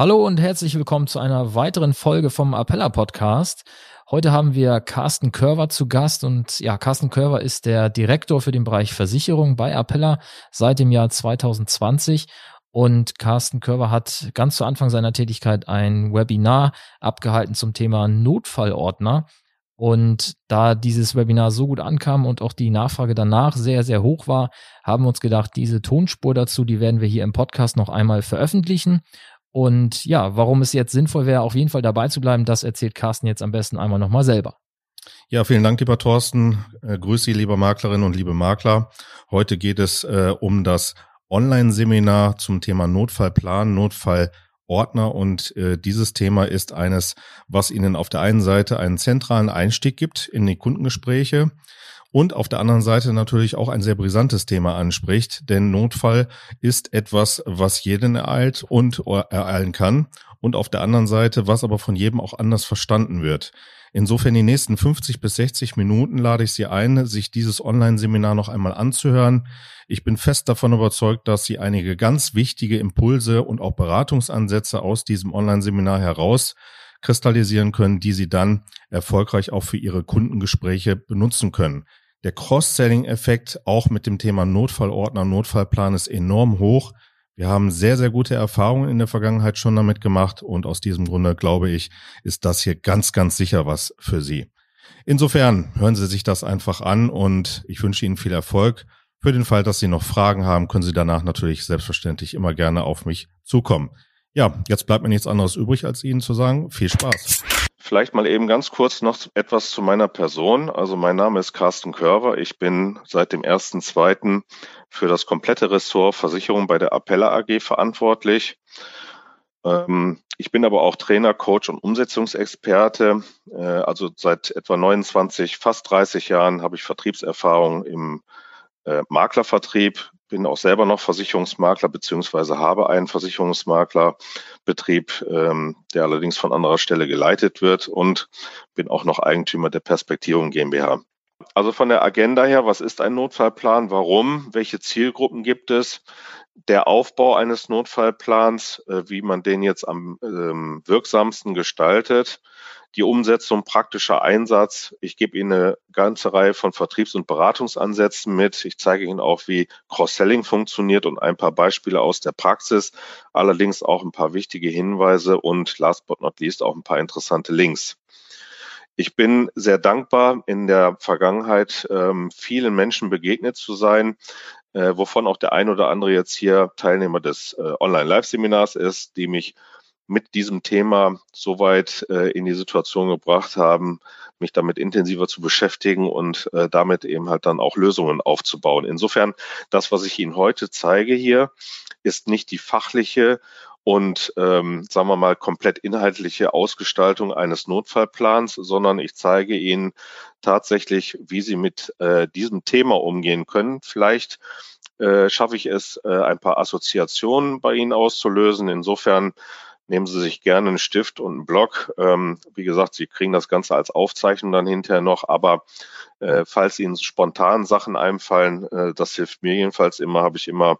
Hallo und herzlich willkommen zu einer weiteren Folge vom Appella Podcast. Heute haben wir Carsten Körver zu Gast und ja, Carsten Körver ist der Direktor für den Bereich Versicherung bei Appella seit dem Jahr 2020 und Carsten Körver hat ganz zu Anfang seiner Tätigkeit ein Webinar abgehalten zum Thema Notfallordner. Und da dieses Webinar so gut ankam und auch die Nachfrage danach sehr, sehr hoch war, haben wir uns gedacht, diese Tonspur dazu, die werden wir hier im Podcast noch einmal veröffentlichen. Und ja, warum es jetzt sinnvoll wäre, auf jeden Fall dabei zu bleiben, das erzählt Carsten jetzt am besten einmal nochmal selber. Ja, vielen Dank, lieber Thorsten. Äh, grüß Sie, liebe Maklerinnen und liebe Makler. Heute geht es äh, um das Online-Seminar zum Thema Notfallplan, Notfallordner und äh, dieses Thema ist eines, was Ihnen auf der einen Seite einen zentralen Einstieg gibt in die Kundengespräche und auf der anderen Seite natürlich auch ein sehr brisantes Thema anspricht, denn Notfall ist etwas, was jeden ereilt und ereilen kann und auf der anderen Seite, was aber von jedem auch anders verstanden wird. Insofern die nächsten 50 bis 60 Minuten lade ich Sie ein, sich dieses Online-Seminar noch einmal anzuhören. Ich bin fest davon überzeugt, dass Sie einige ganz wichtige Impulse und auch Beratungsansätze aus diesem Online-Seminar heraus kristallisieren können, die Sie dann erfolgreich auch für Ihre Kundengespräche benutzen können. Der Cross-Selling-Effekt auch mit dem Thema Notfallordner, Notfallplan ist enorm hoch. Wir haben sehr, sehr gute Erfahrungen in der Vergangenheit schon damit gemacht und aus diesem Grunde glaube ich, ist das hier ganz, ganz sicher was für Sie. Insofern hören Sie sich das einfach an und ich wünsche Ihnen viel Erfolg. Für den Fall, dass Sie noch Fragen haben, können Sie danach natürlich selbstverständlich immer gerne auf mich zukommen. Ja, jetzt bleibt mir nichts anderes übrig, als Ihnen zu sagen, viel Spaß. Vielleicht mal eben ganz kurz noch etwas zu meiner Person. Also mein Name ist Carsten Körver. Ich bin seit dem 1.2. für das komplette Ressort Versicherung bei der Appella AG verantwortlich. Ähm, ich bin aber auch Trainer, Coach und Umsetzungsexperte. Äh, also seit etwa 29, fast 30 Jahren habe ich Vertriebserfahrung im äh, Maklervertrieb, bin auch selber noch Versicherungsmakler beziehungsweise habe einen Versicherungsmaklerbetrieb, ähm, der allerdings von anderer Stelle geleitet wird und bin auch noch Eigentümer der Perspektivung GmbH. Also von der Agenda her, was ist ein Notfallplan? Warum? Welche Zielgruppen gibt es? Der Aufbau eines Notfallplans, äh, wie man den jetzt am ähm, wirksamsten gestaltet die Umsetzung, praktischer Einsatz. Ich gebe Ihnen eine ganze Reihe von Vertriebs- und Beratungsansätzen mit. Ich zeige Ihnen auch, wie Cross-Selling funktioniert und ein paar Beispiele aus der Praxis. Allerdings auch ein paar wichtige Hinweise und last but not least auch ein paar interessante Links. Ich bin sehr dankbar, in der Vergangenheit ähm, vielen Menschen begegnet zu sein, äh, wovon auch der ein oder andere jetzt hier Teilnehmer des äh, Online-Live-Seminars ist, die mich mit diesem Thema soweit äh, in die Situation gebracht haben, mich damit intensiver zu beschäftigen und äh, damit eben halt dann auch Lösungen aufzubauen. Insofern, das, was ich Ihnen heute zeige hier, ist nicht die fachliche und ähm, sagen wir mal komplett inhaltliche Ausgestaltung eines Notfallplans, sondern ich zeige Ihnen tatsächlich, wie Sie mit äh, diesem Thema umgehen können. Vielleicht äh, schaffe ich es, äh, ein paar Assoziationen bei Ihnen auszulösen. Insofern nehmen Sie sich gerne einen Stift und einen Block. Ähm, wie gesagt, Sie kriegen das Ganze als Aufzeichnung dann hinterher noch, aber äh, falls Ihnen spontan Sachen einfallen, äh, das hilft mir jedenfalls immer, habe ich immer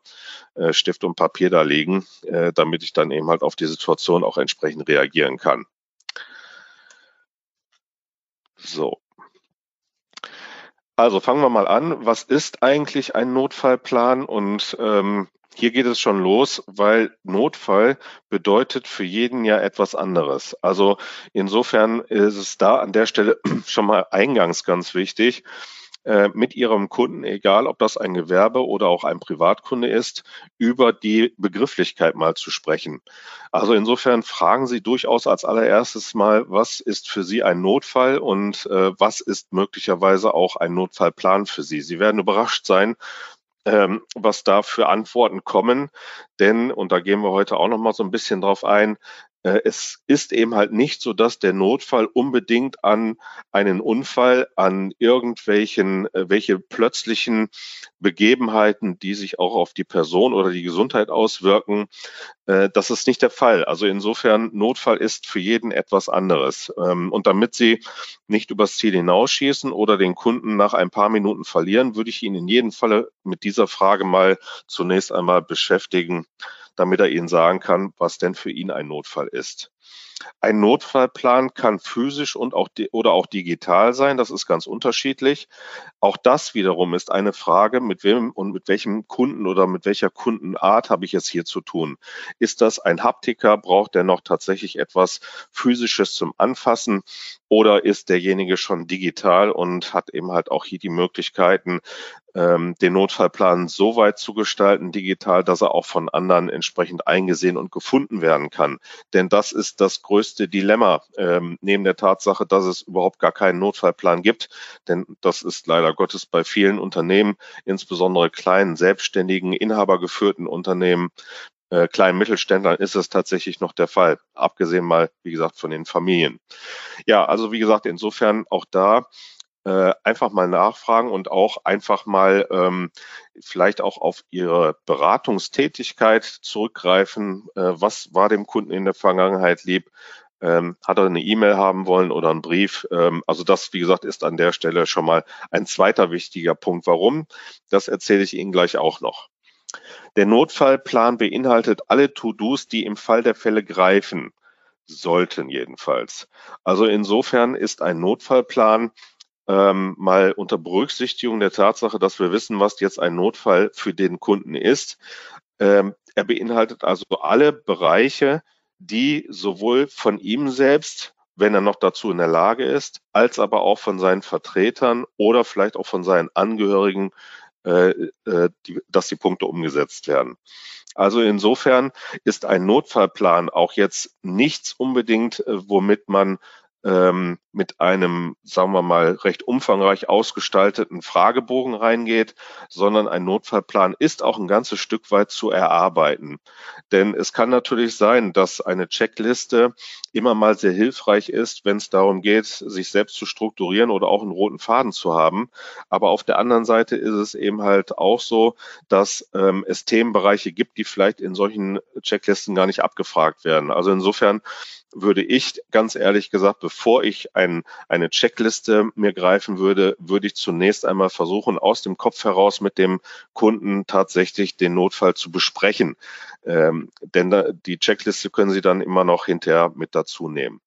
äh, Stift und Papier da liegen, äh, damit ich dann eben halt auf die Situation auch entsprechend reagieren kann. So. Also fangen wir mal an. Was ist eigentlich ein Notfallplan und ähm, hier geht es schon los, weil Notfall bedeutet für jeden ja etwas anderes. Also insofern ist es da an der Stelle schon mal eingangs ganz wichtig, äh, mit Ihrem Kunden, egal ob das ein Gewerbe oder auch ein Privatkunde ist, über die Begrifflichkeit mal zu sprechen. Also insofern fragen Sie durchaus als allererstes mal, was ist für Sie ein Notfall und äh, was ist möglicherweise auch ein Notfallplan für Sie. Sie werden überrascht sein, ähm, was da für Antworten kommen. Denn, und da gehen wir heute auch noch mal so ein bisschen drauf ein, es ist eben halt nicht so, dass der Notfall unbedingt an einen Unfall, an irgendwelchen, äh, welche plötzlichen Begebenheiten, die sich auch auf die Person oder die Gesundheit auswirken, äh, das ist nicht der Fall. Also insofern, Notfall ist für jeden etwas anderes. Ähm, und damit Sie nicht übers Ziel hinausschießen oder den Kunden nach ein paar Minuten verlieren, würde ich ihn in jedem Falle mit dieser Frage mal zunächst einmal beschäftigen damit er Ihnen sagen kann, was denn für ihn ein Notfall ist. Ein Notfallplan kann physisch und auch oder auch digital sein. Das ist ganz unterschiedlich. Auch das wiederum ist eine Frage, mit wem und mit welchem Kunden oder mit welcher Kundenart habe ich es hier zu tun? Ist das ein Haptiker? Braucht der noch tatsächlich etwas physisches zum Anfassen? Oder ist derjenige schon digital und hat eben halt auch hier die Möglichkeiten, ähm, den Notfallplan so weit zu gestalten, digital, dass er auch von anderen entsprechend eingesehen und gefunden werden kann. Denn das ist das größte Dilemma, ähm, neben der Tatsache, dass es überhaupt gar keinen Notfallplan gibt. Denn das ist leider Gottes bei vielen Unternehmen, insbesondere kleinen, selbstständigen, inhabergeführten Unternehmen, äh, kleinen Mittelständlern ist es tatsächlich noch der Fall, abgesehen mal, wie gesagt, von den Familien. Ja, also wie gesagt, insofern auch da äh, einfach mal nachfragen und auch einfach mal ähm, vielleicht auch auf Ihre Beratungstätigkeit zurückgreifen. Äh, was war dem Kunden in der Vergangenheit lieb? Ähm, hat er eine E-Mail haben wollen oder einen Brief? Ähm, also das, wie gesagt, ist an der Stelle schon mal ein zweiter wichtiger Punkt. Warum? Das erzähle ich Ihnen gleich auch noch. Der Notfallplan beinhaltet alle To-Dos, die im Fall der Fälle greifen sollten jedenfalls. Also insofern ist ein Notfallplan ähm, mal unter Berücksichtigung der Tatsache, dass wir wissen, was jetzt ein Notfall für den Kunden ist. Ähm, er beinhaltet also alle Bereiche, die sowohl von ihm selbst, wenn er noch dazu in der Lage ist, als aber auch von seinen Vertretern oder vielleicht auch von seinen Angehörigen äh, äh, die, dass die Punkte umgesetzt werden. Also insofern ist ein Notfallplan auch jetzt nichts unbedingt, äh, womit man ähm, mit einem, sagen wir mal, recht umfangreich ausgestalteten Fragebogen reingeht, sondern ein Notfallplan ist auch ein ganzes Stück weit zu erarbeiten. Denn es kann natürlich sein, dass eine Checkliste immer mal sehr hilfreich ist, wenn es darum geht, sich selbst zu strukturieren oder auch einen roten Faden zu haben. Aber auf der anderen Seite ist es eben halt auch so, dass ähm, es Themenbereiche gibt, die vielleicht in solchen Checklisten gar nicht abgefragt werden. Also insofern würde ich ganz ehrlich gesagt, bevor ich ein, eine Checkliste mir greifen würde, würde ich zunächst einmal versuchen, aus dem Kopf heraus mit dem Kunden tatsächlich den Notfall zu besprechen. Ähm, denn da, die Checkliste können Sie dann immer noch hinterher mit dazu nehmen.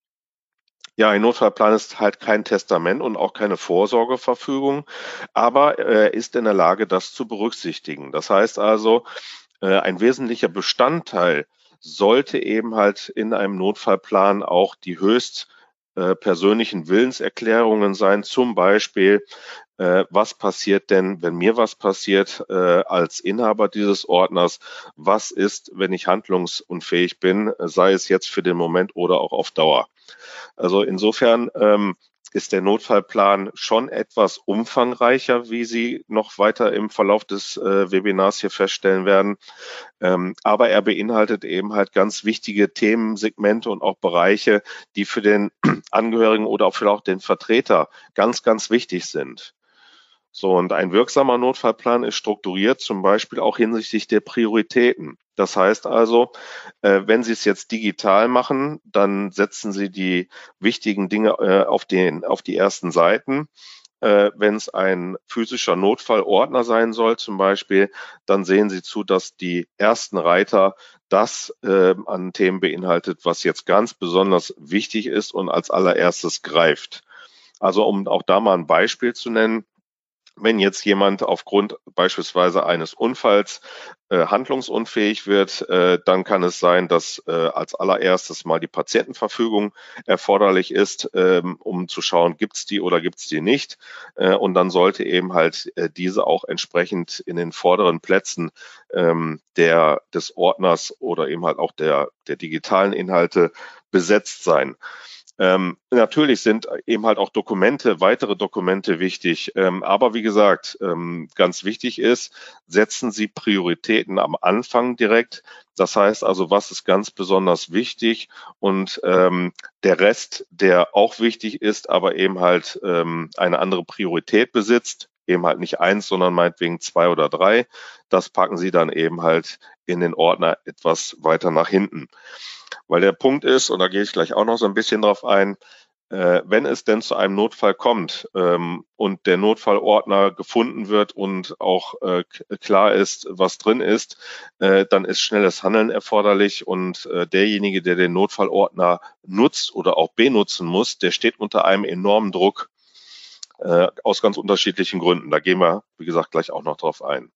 Ja, ein Notfallplan ist halt kein Testament und auch keine Vorsorgeverfügung, aber er ist in der Lage, das zu berücksichtigen. Das heißt also, äh, ein wesentlicher Bestandteil sollte eben halt in einem Notfallplan auch die höchst äh, persönlichen Willenserklärungen sein, zum Beispiel, äh, was passiert denn, wenn mir was passiert äh, als Inhaber dieses Ordners, was ist, wenn ich handlungsunfähig bin, sei es jetzt für den Moment oder auch auf Dauer. Also insofern ähm, ist der Notfallplan schon etwas umfangreicher, wie Sie noch weiter im Verlauf des äh, Webinars hier feststellen werden. Ähm, aber er beinhaltet eben halt ganz wichtige Themensegmente und auch Bereiche, die für den Angehörigen oder auch für auch den Vertreter ganz, ganz wichtig sind. So, und ein wirksamer Notfallplan ist strukturiert, zum Beispiel auch hinsichtlich der Prioritäten. Das heißt also, äh, wenn Sie es jetzt digital machen, dann setzen Sie die wichtigen Dinge äh, auf, den, auf die ersten Seiten. Äh, wenn es ein physischer Notfallordner sein soll, zum Beispiel, dann sehen Sie zu, dass die ersten Reiter das äh, an Themen beinhaltet, was jetzt ganz besonders wichtig ist und als allererstes greift. Also um auch da mal ein Beispiel zu nennen, wenn jetzt jemand aufgrund beispielsweise eines Unfalls äh, handlungsunfähig wird, äh, dann kann es sein, dass äh, als allererstes mal die Patientenverfügung erforderlich ist, ähm, um zu schauen, gibt es die oder gibt es die nicht. Äh, und dann sollte eben halt äh, diese auch entsprechend in den vorderen Plätzen ähm, der, des Ordners oder eben halt auch der, der digitalen Inhalte besetzt sein. Ähm, natürlich sind eben halt auch Dokumente, weitere Dokumente wichtig. Ähm, aber wie gesagt, ähm, ganz wichtig ist, setzen Sie Prioritäten am Anfang direkt. Das heißt also, was ist ganz besonders wichtig und ähm, der Rest, der auch wichtig ist, aber eben halt ähm, eine andere Priorität besitzt, eben halt nicht eins, sondern meinetwegen zwei oder drei. Das packen Sie dann eben halt in den Ordner etwas weiter nach hinten. Weil der Punkt ist, und da gehe ich gleich auch noch so ein bisschen drauf ein, äh, wenn es denn zu einem Notfall kommt ähm, und der Notfallordner gefunden wird und auch äh, klar ist, was drin ist, äh, dann ist schnelles Handeln erforderlich und äh, derjenige, der den Notfallordner nutzt oder auch benutzen muss, der steht unter einem enormen Druck äh, aus ganz unterschiedlichen Gründen. Da gehen wir, wie gesagt, gleich auch noch drauf ein.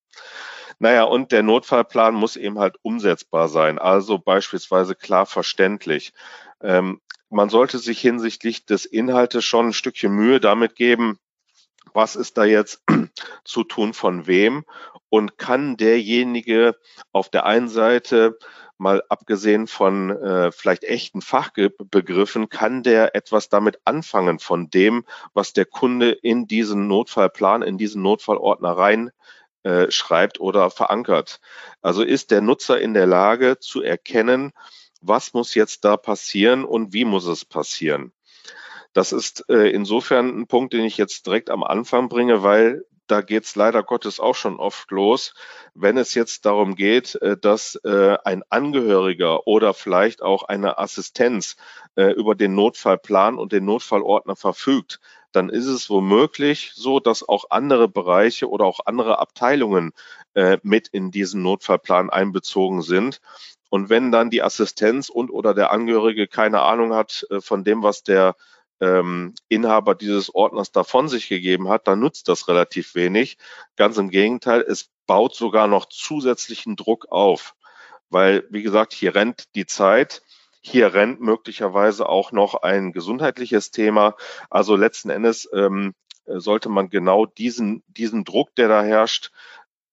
Naja, und der Notfallplan muss eben halt umsetzbar sein, also beispielsweise klar verständlich. Ähm, man sollte sich hinsichtlich des Inhaltes schon ein Stückchen Mühe damit geben, was ist da jetzt zu tun von wem und kann derjenige auf der einen Seite mal abgesehen von äh, vielleicht echten Fachbegriffen, kann der etwas damit anfangen von dem, was der Kunde in diesen Notfallplan, in diesen Notfallordner rein äh, schreibt oder verankert. Also ist der Nutzer in der Lage zu erkennen, was muss jetzt da passieren und wie muss es passieren. Das ist äh, insofern ein Punkt, den ich jetzt direkt am Anfang bringe, weil da geht es leider Gottes auch schon oft los, wenn es jetzt darum geht, äh, dass äh, ein Angehöriger oder vielleicht auch eine Assistenz äh, über den Notfallplan und den Notfallordner verfügt, dann ist es womöglich so, dass auch andere Bereiche oder auch andere Abteilungen mit in diesen Notfallplan einbezogen sind. Und wenn dann die Assistenz und oder der Angehörige keine Ahnung hat von dem, was der ähm, Inhaber dieses Ordners davon sich gegeben hat, dann nutzt das relativ wenig. Ganz im Gegenteil, es baut sogar noch zusätzlichen Druck auf, weil, wie gesagt, hier rennt die Zeit. Hier rennt möglicherweise auch noch ein gesundheitliches Thema. Also letzten Endes ähm, sollte man genau diesen, diesen Druck, der da herrscht,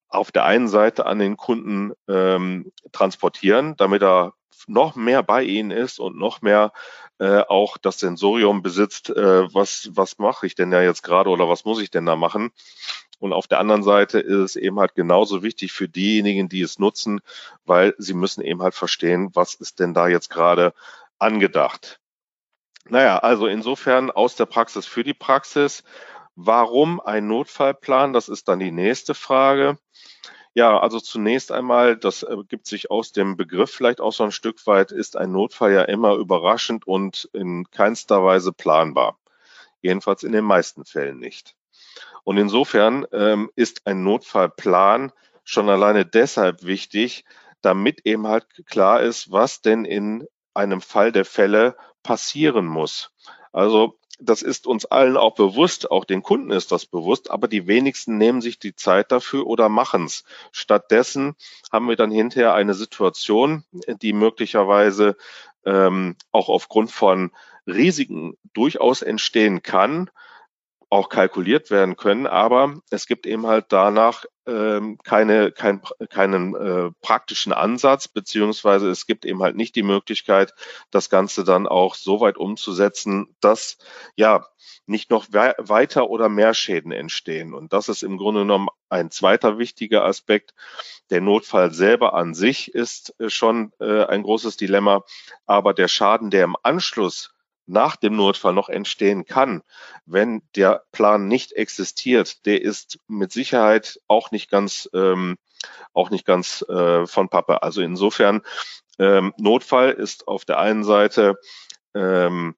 auf der einen Seite an den Kunden ähm, transportieren, damit er noch mehr bei ihnen ist und noch mehr äh, auch das Sensorium besitzt, äh, was, was mache ich denn da jetzt gerade oder was muss ich denn da machen? Und auf der anderen Seite ist es eben halt genauso wichtig für diejenigen, die es nutzen, weil sie müssen eben halt verstehen, was ist denn da jetzt gerade angedacht. Naja, also insofern aus der Praxis für die Praxis. Warum ein Notfallplan? Das ist dann die nächste Frage. Ja, also zunächst einmal, das ergibt sich aus dem Begriff vielleicht auch so ein Stück weit, ist ein Notfall ja immer überraschend und in keinster Weise planbar. Jedenfalls in den meisten Fällen nicht. Und insofern ähm, ist ein Notfallplan schon alleine deshalb wichtig, damit eben halt klar ist, was denn in einem Fall der Fälle passieren muss. Also das ist uns allen auch bewusst, auch den Kunden ist das bewusst, aber die wenigsten nehmen sich die Zeit dafür oder machen es. Stattdessen haben wir dann hinterher eine Situation, die möglicherweise ähm, auch aufgrund von Risiken durchaus entstehen kann, auch kalkuliert werden können, aber es gibt eben halt danach ähm, keine, kein, keinen äh, praktischen Ansatz, beziehungsweise es gibt eben halt nicht die Möglichkeit, das Ganze dann auch so weit umzusetzen, dass ja nicht noch we weiter oder mehr Schäden entstehen. Und das ist im Grunde genommen ein zweiter wichtiger Aspekt. Der Notfall selber an sich ist äh, schon äh, ein großes Dilemma, aber der Schaden, der im Anschluss nach dem Notfall noch entstehen kann, wenn der Plan nicht existiert, der ist mit Sicherheit auch nicht ganz, ähm, auch nicht ganz äh, von Pappe. Also insofern, ähm, Notfall ist auf der einen Seite ähm,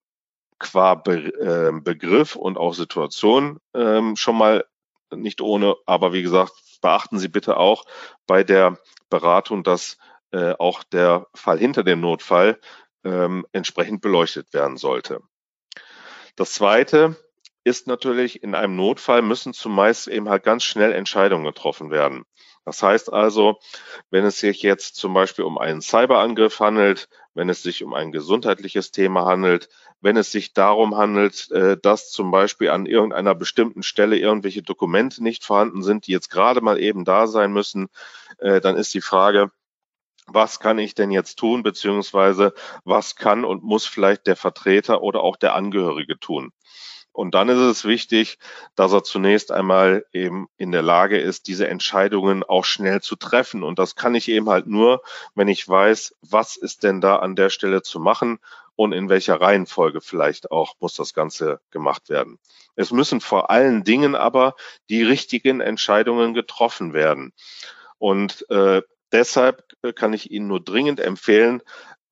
qua Be äh, Begriff und auch Situation ähm, schon mal nicht ohne, aber wie gesagt, beachten Sie bitte auch bei der Beratung, dass äh, auch der Fall hinter dem Notfall ähm, entsprechend beleuchtet werden sollte. Das Zweite ist natürlich, in einem Notfall müssen zumeist eben halt ganz schnell Entscheidungen getroffen werden. Das heißt also, wenn es sich jetzt zum Beispiel um einen Cyberangriff handelt, wenn es sich um ein gesundheitliches Thema handelt, wenn es sich darum handelt, äh, dass zum Beispiel an irgendeiner bestimmten Stelle irgendwelche Dokumente nicht vorhanden sind, die jetzt gerade mal eben da sein müssen, äh, dann ist die Frage, was kann ich denn jetzt tun, beziehungsweise was kann und muss vielleicht der Vertreter oder auch der Angehörige tun. Und dann ist es wichtig, dass er zunächst einmal eben in der Lage ist, diese Entscheidungen auch schnell zu treffen. Und das kann ich eben halt nur, wenn ich weiß, was ist denn da an der Stelle zu machen und in welcher Reihenfolge vielleicht auch muss das Ganze gemacht werden. Es müssen vor allen Dingen aber die richtigen Entscheidungen getroffen werden. Und äh, deshalb äh, kann ich Ihnen nur dringend empfehlen,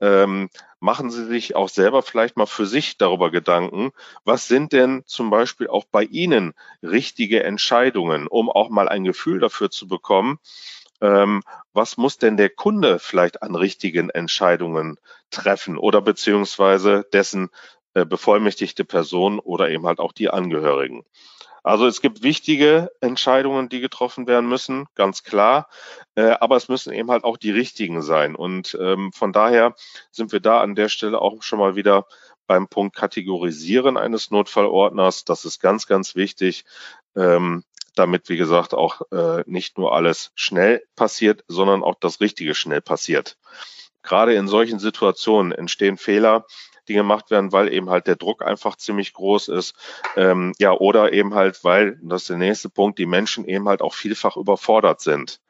ähm, machen Sie sich auch selber vielleicht mal für sich darüber Gedanken, was sind denn zum Beispiel auch bei Ihnen richtige Entscheidungen, um auch mal ein Gefühl dafür zu bekommen, ähm, was muss denn der Kunde vielleicht an richtigen Entscheidungen treffen oder beziehungsweise dessen äh, bevollmächtigte Person oder eben halt auch die Angehörigen. Also es gibt wichtige Entscheidungen, die getroffen werden müssen, ganz klar. Äh, aber es müssen eben halt auch die richtigen sein. Und ähm, von daher sind wir da an der Stelle auch schon mal wieder beim Punkt Kategorisieren eines Notfallordners. Das ist ganz, ganz wichtig. Ähm, damit, wie gesagt, auch äh, nicht nur alles schnell passiert, sondern auch das Richtige schnell passiert. Gerade in solchen Situationen entstehen Fehler, die gemacht werden, weil eben halt der Druck einfach ziemlich groß ist. Ähm, ja, oder eben halt, weil, das ist der nächste Punkt, die Menschen eben halt auch vielfach überfordert sind.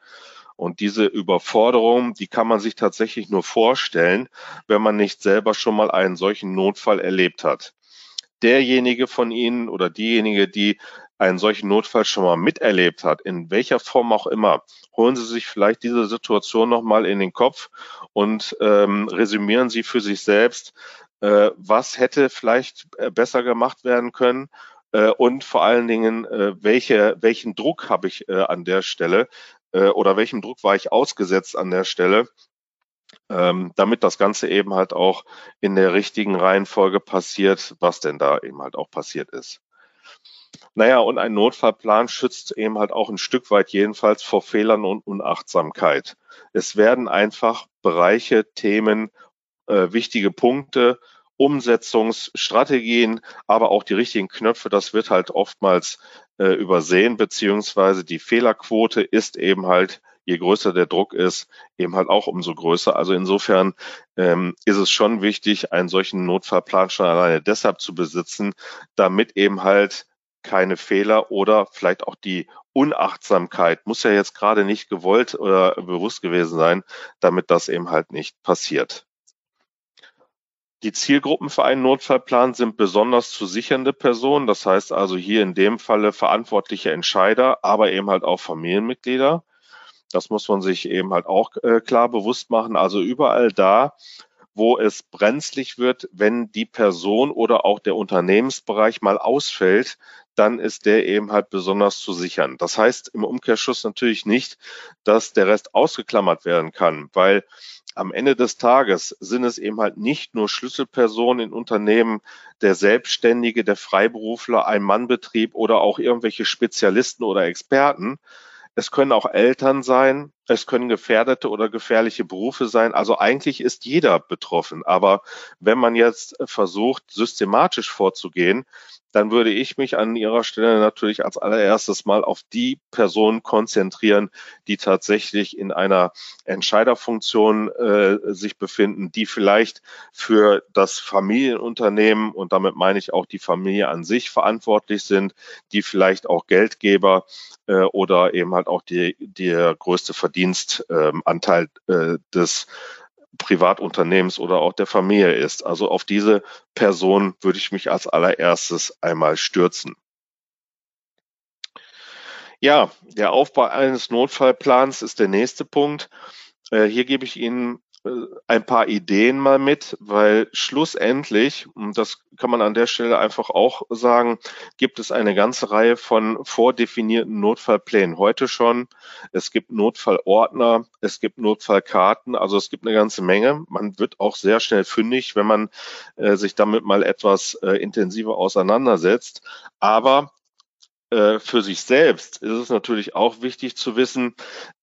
Und diese Überforderung, die kann man sich tatsächlich nur vorstellen, wenn man nicht selber schon mal einen solchen Notfall erlebt hat. Derjenige von Ihnen oder diejenige, die einen solchen Notfall schon mal miterlebt hat, in welcher Form auch immer, holen Sie sich vielleicht diese Situation nochmal in den Kopf und ähm, resümieren Sie für sich selbst, was hätte vielleicht äh, besser gemacht werden können äh, und vor allen Dingen, äh, welche, welchen Druck habe ich äh, an der Stelle äh, oder welchem Druck war ich ausgesetzt an der Stelle, ähm, damit das Ganze eben halt auch in der richtigen Reihenfolge passiert, was denn da eben halt auch passiert ist. Naja, und ein Notfallplan schützt eben halt auch ein Stück weit jedenfalls vor Fehlern und Unachtsamkeit. Es werden einfach Bereiche, Themen, äh, wichtige Punkte Umsetzungsstrategien, aber auch die richtigen Knöpfe, das wird halt oftmals äh, übersehen, beziehungsweise die Fehlerquote ist eben halt, je größer der Druck ist, eben halt auch umso größer. Also insofern ähm, ist es schon wichtig, einen solchen Notfallplan schon alleine deshalb zu besitzen, damit eben halt keine Fehler oder vielleicht auch die Unachtsamkeit, muss ja jetzt gerade nicht gewollt oder bewusst gewesen sein, damit das eben halt nicht passiert. Die Zielgruppen für einen Notfallplan sind besonders zu sichernde Personen, das heißt also hier in dem Falle verantwortliche Entscheider, aber eben halt auch Familienmitglieder. Das muss man sich eben halt auch äh, klar bewusst machen. Also überall da, wo es brenzlig wird, wenn die Person oder auch der Unternehmensbereich mal ausfällt, dann ist der eben halt besonders zu sichern. Das heißt im Umkehrschluss natürlich nicht, dass der Rest ausgeklammert werden kann, weil am Ende des Tages sind es eben halt nicht nur Schlüsselpersonen in Unternehmen, der Selbstständige, der Freiberufler, ein Mannbetrieb oder auch irgendwelche Spezialisten oder Experten. Es können auch Eltern sein, es können gefährdete oder gefährliche Berufe sein. Also eigentlich ist jeder betroffen. Aber wenn man jetzt versucht, systematisch vorzugehen, dann würde ich mich an Ihrer Stelle natürlich als allererstes mal auf die Personen konzentrieren, die tatsächlich in einer Entscheiderfunktion äh, sich befinden, die vielleicht für das Familienunternehmen und damit meine ich auch die Familie an sich verantwortlich sind, die vielleicht auch Geldgeber äh, oder eben halt auch die, der größte Verdienstanteil äh, des Privatunternehmens oder auch der Familie ist. Also auf diese Person würde ich mich als allererstes einmal stürzen. Ja, der Aufbau eines Notfallplans ist der nächste Punkt. Äh, hier gebe ich Ihnen ein paar Ideen mal mit, weil schlussendlich, und das kann man an der Stelle einfach auch sagen, gibt es eine ganze Reihe von vordefinierten Notfallplänen heute schon. Es gibt Notfallordner, es gibt Notfallkarten, also es gibt eine ganze Menge. Man wird auch sehr schnell fündig, wenn man äh, sich damit mal etwas äh, intensiver auseinandersetzt. Aber äh, für sich selbst ist es natürlich auch wichtig zu wissen,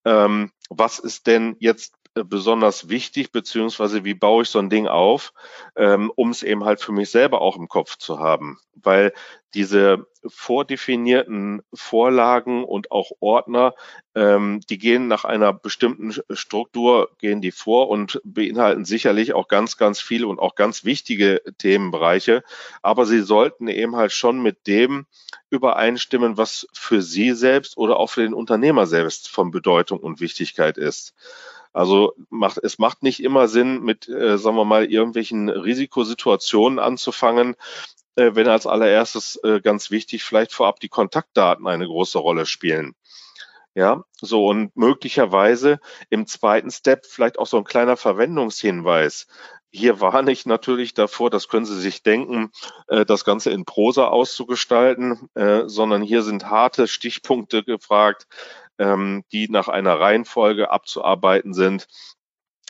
ähm, was ist denn jetzt besonders wichtig, beziehungsweise wie baue ich so ein Ding auf, ähm, um es eben halt für mich selber auch im Kopf zu haben. Weil diese vordefinierten Vorlagen und auch Ordner, ähm, die gehen nach einer bestimmten Struktur, gehen die vor und beinhalten sicherlich auch ganz, ganz viele und auch ganz wichtige Themenbereiche. Aber sie sollten eben halt schon mit dem übereinstimmen, was für Sie selbst oder auch für den Unternehmer selbst von Bedeutung und Wichtigkeit ist. Also macht, es macht nicht immer Sinn, mit, äh, sagen wir mal, irgendwelchen Risikosituationen anzufangen, äh, wenn als allererstes äh, ganz wichtig vielleicht vorab die Kontaktdaten eine große Rolle spielen. Ja, so und möglicherweise im zweiten Step vielleicht auch so ein kleiner Verwendungshinweis. Hier warne ich natürlich davor, das können Sie sich denken, äh, das Ganze in Prosa auszugestalten, äh, sondern hier sind harte Stichpunkte gefragt, ähm, die nach einer Reihenfolge abzuarbeiten sind.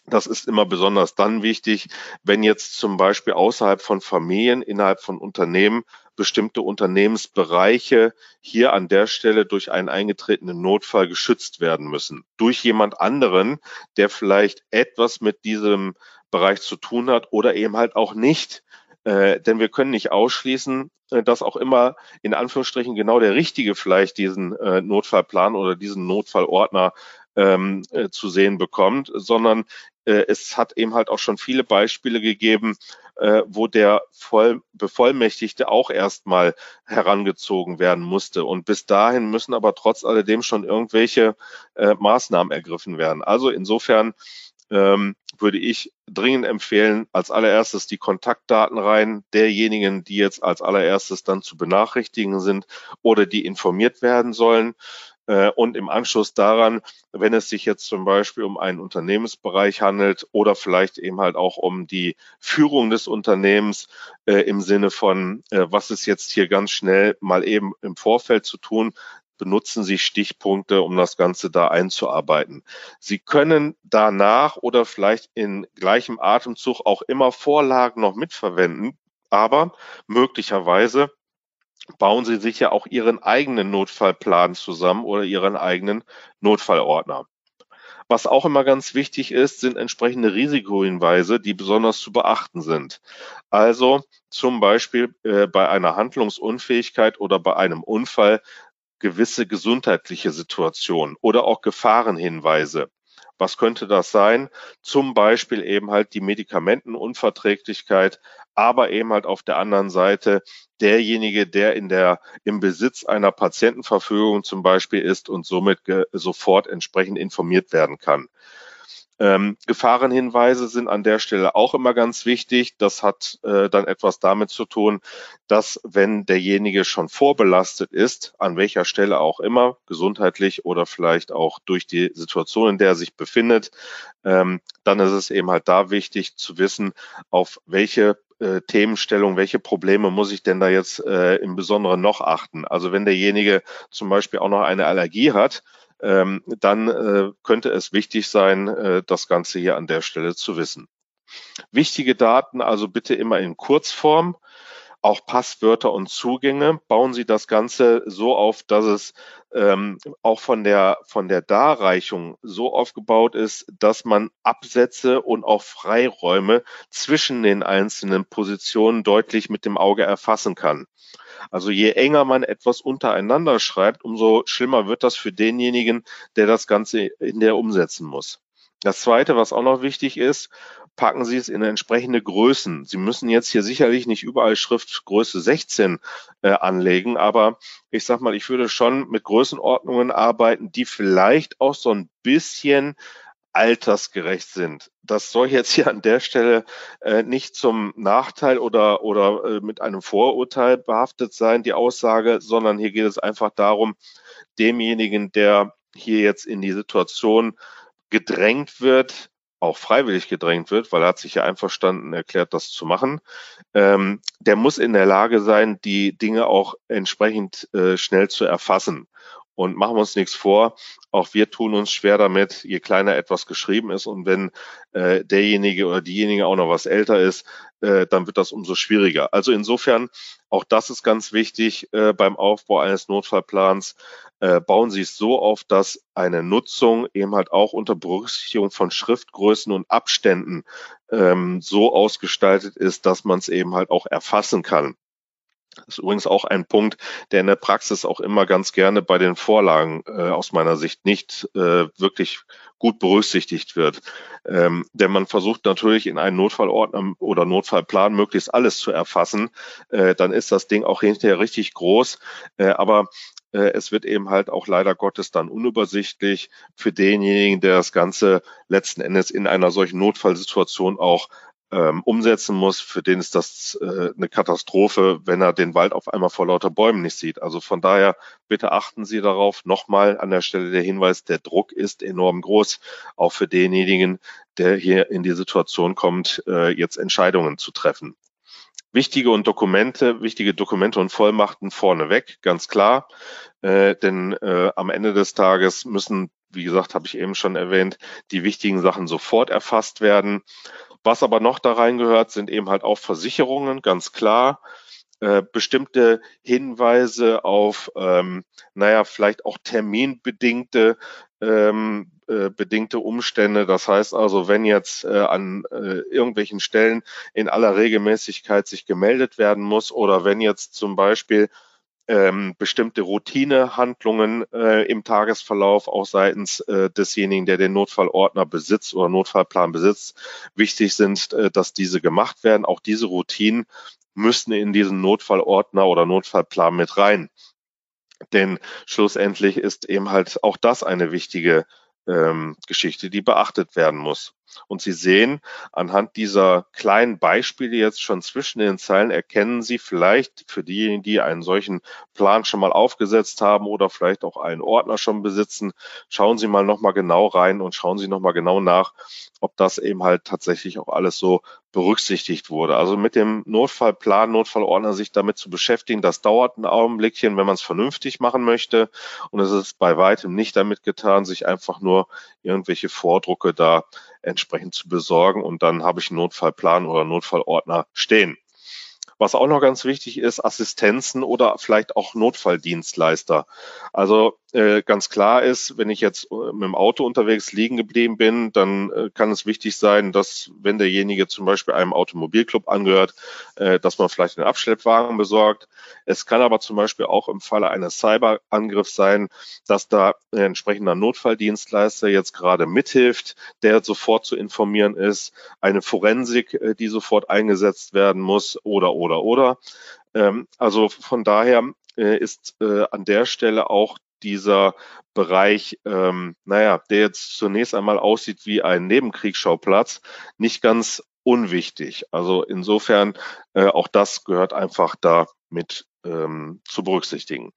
Das ist immer besonders dann wichtig, wenn jetzt zum Beispiel außerhalb von Familien, innerhalb von Unternehmen bestimmte Unternehmensbereiche hier an der Stelle durch einen eingetretenen Notfall geschützt werden müssen. Durch jemand anderen, der vielleicht etwas mit diesem Bereich zu tun hat oder eben halt auch nicht. Äh, denn wir können nicht ausschließen, äh, dass auch immer in Anführungsstrichen genau der Richtige vielleicht diesen äh, Notfallplan oder diesen Notfallordner ähm, äh, zu sehen bekommt, sondern äh, es hat eben halt auch schon viele Beispiele gegeben, äh, wo der Voll Bevollmächtigte auch erstmal herangezogen werden musste. Und bis dahin müssen aber trotz alledem schon irgendwelche Maßnahmen ergriffen werden. Also insofern ähm, würde ich dringend empfehlen, als allererstes die Kontaktdaten rein derjenigen, die jetzt als allererstes dann zu benachrichtigen sind oder die informiert werden sollen. Äh, und im Anschluss daran, wenn es sich jetzt zum Beispiel um einen Unternehmensbereich handelt oder vielleicht eben halt auch um die Führung des Unternehmens äh, im Sinne von, äh, was ist jetzt hier ganz schnell mal eben im Vorfeld zu tun, benutzen Sie Stichpunkte, um das Ganze da einzuarbeiten. Sie können danach oder vielleicht in gleichem Atemzug auch immer Vorlagen noch mitverwenden, aber möglicherweise bauen Sie sich ja auch Ihren eigenen Notfallplan zusammen oder Ihren eigenen Notfallordner. Was auch immer ganz wichtig ist, sind entsprechende Risikohinweise, die besonders zu beachten sind. Also zum Beispiel äh, bei einer Handlungsunfähigkeit oder bei einem Unfall gewisse gesundheitliche Situationen oder auch Gefahrenhinweise. Was könnte das sein? Zum Beispiel eben halt die Medikamentenunverträglichkeit, aber eben halt auf der anderen Seite derjenige, der in der, im Besitz einer Patientenverfügung zum Beispiel ist und somit sofort entsprechend informiert werden kann. Ähm, Gefahrenhinweise sind an der Stelle auch immer ganz wichtig. Das hat äh, dann etwas damit zu tun, dass wenn derjenige schon vorbelastet ist, an welcher Stelle auch immer, gesundheitlich oder vielleicht auch durch die Situation, in der er sich befindet, ähm, dann ist es eben halt da wichtig zu wissen, auf welche äh, Themenstellung, welche Probleme muss ich denn da jetzt äh, im Besonderen noch achten? Also wenn derjenige zum Beispiel auch noch eine Allergie hat, ähm, dann äh, könnte es wichtig sein, äh, das Ganze hier an der Stelle zu wissen. Wichtige Daten also bitte immer in Kurzform auch Passwörter und Zugänge. Bauen Sie das Ganze so auf, dass es ähm, auch von der, von der Darreichung so aufgebaut ist, dass man Absätze und auch Freiräume zwischen den einzelnen Positionen deutlich mit dem Auge erfassen kann. Also je enger man etwas untereinander schreibt, umso schlimmer wird das für denjenigen, der das Ganze in der umsetzen muss. Das Zweite, was auch noch wichtig ist, packen Sie es in entsprechende Größen. Sie müssen jetzt hier sicherlich nicht überall Schriftgröße 16 äh, anlegen, aber ich sag mal, ich würde schon mit Größenordnungen arbeiten, die vielleicht auch so ein bisschen altersgerecht sind. Das soll jetzt hier an der Stelle äh, nicht zum Nachteil oder, oder äh, mit einem Vorurteil behaftet sein, die Aussage, sondern hier geht es einfach darum, demjenigen, der hier jetzt in die Situation gedrängt wird, auch freiwillig gedrängt wird, weil er hat sich ja einverstanden erklärt, das zu machen, ähm, der muss in der Lage sein, die Dinge auch entsprechend äh, schnell zu erfassen. Und machen wir uns nichts vor, auch wir tun uns schwer damit, je kleiner etwas geschrieben ist und wenn äh, derjenige oder diejenige auch noch was älter ist, äh, dann wird das umso schwieriger. Also insofern, auch das ist ganz wichtig äh, beim Aufbau eines Notfallplans. Äh, bauen Sie es so auf, dass eine Nutzung eben halt auch unter Berücksichtigung von Schriftgrößen und Abständen ähm, so ausgestaltet ist, dass man es eben halt auch erfassen kann. Das ist übrigens auch ein Punkt, der in der Praxis auch immer ganz gerne bei den Vorlagen äh, aus meiner Sicht nicht äh, wirklich gut berücksichtigt wird. Ähm, denn man versucht natürlich in einen Notfallordner oder Notfallplan möglichst alles zu erfassen. Äh, dann ist das Ding auch hinterher richtig groß. Äh, aber äh, es wird eben halt auch leider Gottes dann unübersichtlich für denjenigen, der das Ganze letzten Endes in einer solchen Notfallsituation auch ähm, umsetzen muss, für den ist das äh, eine Katastrophe, wenn er den Wald auf einmal vor lauter Bäumen nicht sieht. Also von daher bitte achten Sie darauf. Nochmal an der Stelle der Hinweis, der Druck ist enorm groß, auch für denjenigen, der hier in die Situation kommt, äh, jetzt Entscheidungen zu treffen. Wichtige und Dokumente, wichtige Dokumente und Vollmachten vorneweg, ganz klar. Äh, denn äh, am Ende des Tages müssen, wie gesagt, habe ich eben schon erwähnt, die wichtigen Sachen sofort erfasst werden. Was aber noch da reingehört, sind eben halt auch Versicherungen, ganz klar. Äh, bestimmte Hinweise auf, ähm, naja, vielleicht auch terminbedingte ähm, äh, bedingte Umstände. Das heißt also, wenn jetzt äh, an äh, irgendwelchen Stellen in aller Regelmäßigkeit sich gemeldet werden muss oder wenn jetzt zum Beispiel ähm, bestimmte Routinehandlungen äh, im Tagesverlauf auch seitens äh, desjenigen, der den Notfallordner besitzt oder Notfallplan besitzt, wichtig sind, äh, dass diese gemacht werden. Auch diese Routinen müssen in diesen Notfallordner oder Notfallplan mit rein. Denn schlussendlich ist eben halt auch das eine wichtige ähm, Geschichte, die beachtet werden muss. Und Sie sehen, anhand dieser kleinen Beispiele jetzt schon zwischen den Zeilen erkennen Sie vielleicht für diejenigen, die einen solchen Plan schon mal aufgesetzt haben oder vielleicht auch einen Ordner schon besitzen, schauen Sie mal nochmal genau rein und schauen Sie nochmal genau nach, ob das eben halt tatsächlich auch alles so berücksichtigt wurde. Also mit dem Notfallplan, Notfallordner sich damit zu beschäftigen, das dauert ein Augenblickchen, wenn man es vernünftig machen möchte. Und es ist bei weitem nicht damit getan, sich einfach nur irgendwelche Vordrucke da entsprechend zu besorgen und dann habe ich einen Notfallplan oder Notfallordner stehen. Was auch noch ganz wichtig ist, Assistenzen oder vielleicht auch Notfalldienstleister. Also äh, ganz klar ist, wenn ich jetzt äh, mit dem Auto unterwegs liegen geblieben bin, dann äh, kann es wichtig sein, dass wenn derjenige zum Beispiel einem Automobilclub angehört, äh, dass man vielleicht einen Abschleppwagen besorgt. Es kann aber zum Beispiel auch im Falle eines Cyberangriffs sein, dass da ein entsprechender Notfalldienstleister jetzt gerade mithilft, der sofort zu informieren ist, eine Forensik, äh, die sofort eingesetzt werden muss oder oder oder. Ähm, also von daher äh, ist äh, an der Stelle auch dieser Bereich, ähm, naja, der jetzt zunächst einmal aussieht wie ein Nebenkriegsschauplatz, nicht ganz unwichtig. Also insofern äh, auch das gehört einfach da mit ähm, zu berücksichtigen.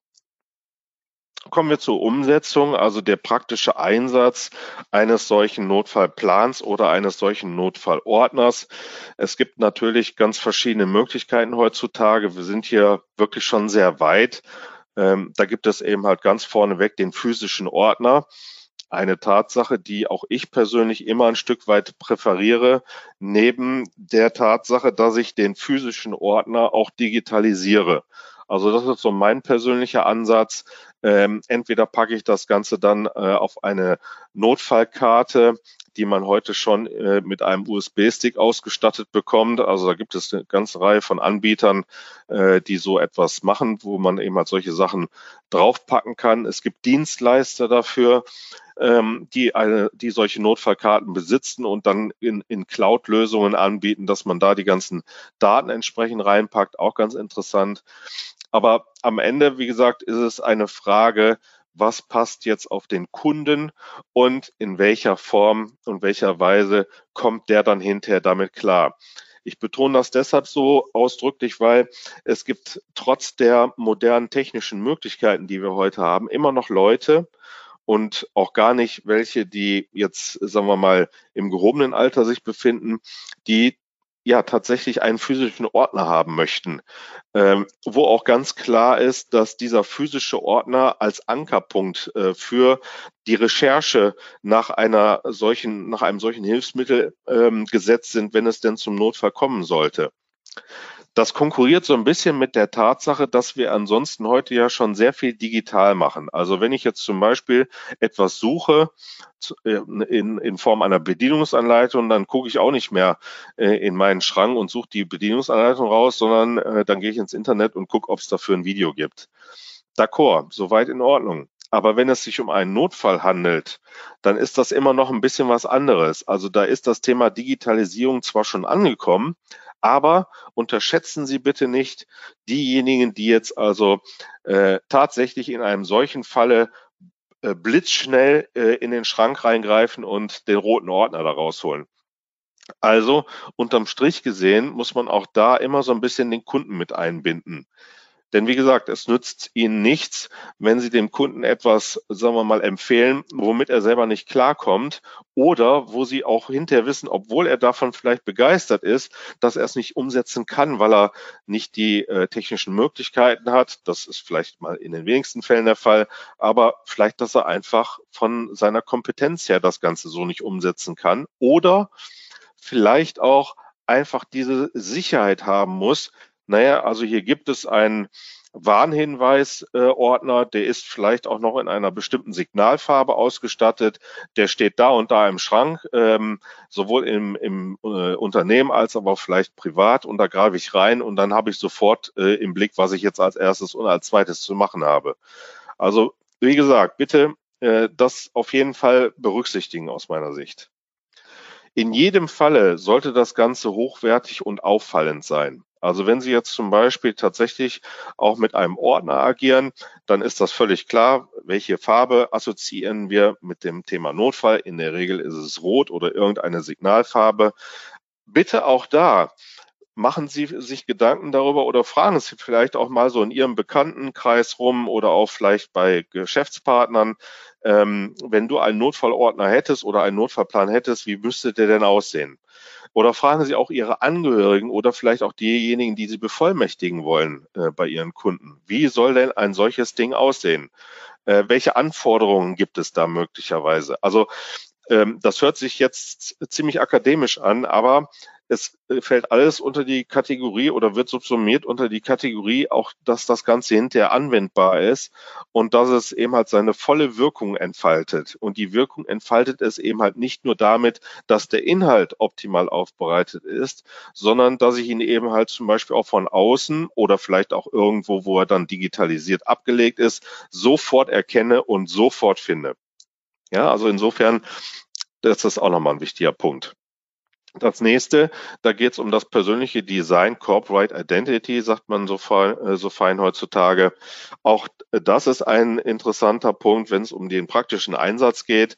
Kommen wir zur Umsetzung, also der praktische Einsatz eines solchen Notfallplans oder eines solchen Notfallordners. Es gibt natürlich ganz verschiedene Möglichkeiten heutzutage. Wir sind hier wirklich schon sehr weit. Ähm, da gibt es eben halt ganz vorneweg den physischen Ordner. Eine Tatsache, die auch ich persönlich immer ein Stück weit präferiere, neben der Tatsache, dass ich den physischen Ordner auch digitalisiere. Also das ist so mein persönlicher Ansatz. Ähm, entweder packe ich das Ganze dann äh, auf eine Notfallkarte, die man heute schon äh, mit einem USB-Stick ausgestattet bekommt. Also da gibt es eine ganze Reihe von Anbietern, äh, die so etwas machen, wo man eben halt solche Sachen draufpacken kann. Es gibt Dienstleister dafür, ähm, die eine, die solche Notfallkarten besitzen und dann in, in Cloud-Lösungen anbieten, dass man da die ganzen Daten entsprechend reinpackt. Auch ganz interessant. Aber am Ende, wie gesagt, ist es eine Frage, was passt jetzt auf den Kunden und in welcher Form und welcher Weise kommt der dann hinterher damit klar. Ich betone das deshalb so ausdrücklich, weil es gibt trotz der modernen technischen Möglichkeiten, die wir heute haben, immer noch Leute und auch gar nicht welche, die jetzt, sagen wir mal, im gehobenen Alter sich befinden, die ja tatsächlich einen physischen Ordner haben möchten, ähm, wo auch ganz klar ist, dass dieser physische Ordner als Ankerpunkt äh, für die Recherche nach einer solchen, nach einem solchen Hilfsmittel ähm, gesetzt sind, wenn es denn zum Notfall kommen sollte. Das konkurriert so ein bisschen mit der Tatsache, dass wir ansonsten heute ja schon sehr viel digital machen. Also wenn ich jetzt zum Beispiel etwas suche äh, in, in Form einer Bedienungsanleitung, dann gucke ich auch nicht mehr äh, in meinen Schrank und suche die Bedienungsanleitung raus, sondern äh, dann gehe ich ins Internet und gucke, ob es dafür ein Video gibt. D'accord, soweit in Ordnung. Aber wenn es sich um einen Notfall handelt, dann ist das immer noch ein bisschen was anderes. Also da ist das Thema Digitalisierung zwar schon angekommen, aber unterschätzen Sie bitte nicht diejenigen, die jetzt also äh, tatsächlich in einem solchen Falle äh, blitzschnell äh, in den Schrank reingreifen und den roten Ordner da rausholen. Also unterm Strich gesehen muss man auch da immer so ein bisschen den Kunden mit einbinden. Denn wie gesagt, es nützt Ihnen nichts, wenn Sie dem Kunden etwas, sagen wir mal, empfehlen, womit er selber nicht klarkommt oder wo Sie auch hinterher wissen, obwohl er davon vielleicht begeistert ist, dass er es nicht umsetzen kann, weil er nicht die äh, technischen Möglichkeiten hat. Das ist vielleicht mal in den wenigsten Fällen der Fall, aber vielleicht, dass er einfach von seiner Kompetenz her das Ganze so nicht umsetzen kann oder vielleicht auch einfach diese Sicherheit haben muss, naja, also hier gibt es einen Warnhinweisordner, äh, der ist vielleicht auch noch in einer bestimmten Signalfarbe ausgestattet. Der steht da und da im Schrank, ähm, sowohl im, im äh, Unternehmen als aber vielleicht privat. Und da greife ich rein und dann habe ich sofort äh, im Blick, was ich jetzt als erstes und als zweites zu machen habe. Also wie gesagt, bitte äh, das auf jeden Fall berücksichtigen aus meiner Sicht. In jedem Falle sollte das Ganze hochwertig und auffallend sein. Also wenn Sie jetzt zum Beispiel tatsächlich auch mit einem Ordner agieren, dann ist das völlig klar, welche Farbe assoziieren wir mit dem Thema Notfall. In der Regel ist es rot oder irgendeine Signalfarbe. Bitte auch da machen Sie sich Gedanken darüber oder fragen Sie vielleicht auch mal so in Ihrem Bekanntenkreis rum oder auch vielleicht bei Geschäftspartnern, ähm, wenn du einen Notfallordner hättest oder einen Notfallplan hättest, wie müsste der denn aussehen? Oder fragen Sie auch Ihre Angehörigen oder vielleicht auch diejenigen, die Sie bevollmächtigen wollen äh, bei Ihren Kunden. Wie soll denn ein solches Ding aussehen? Äh, welche Anforderungen gibt es da möglicherweise? Also ähm, das hört sich jetzt ziemlich akademisch an, aber es äh, fällt alles unter die Kategorie oder wird subsumiert unter die Kategorie auch, dass das Ganze hinterher anwendbar ist und dass es eben halt seine volle Wirkung entfaltet. Und die Wirkung entfaltet es eben halt nicht nur damit, dass der Inhalt optimal aufbereitet ist, sondern dass ich ihn eben halt zum Beispiel auch von außen oder vielleicht auch irgendwo, wo er dann digitalisiert abgelegt ist, sofort erkenne und sofort finde. Ja, also insofern, das ist auch nochmal ein wichtiger Punkt. Das nächste, da geht es um das persönliche Design, Corporate Identity, sagt man so fein, äh, so fein heutzutage. Auch das ist ein interessanter Punkt, wenn es um den praktischen Einsatz geht.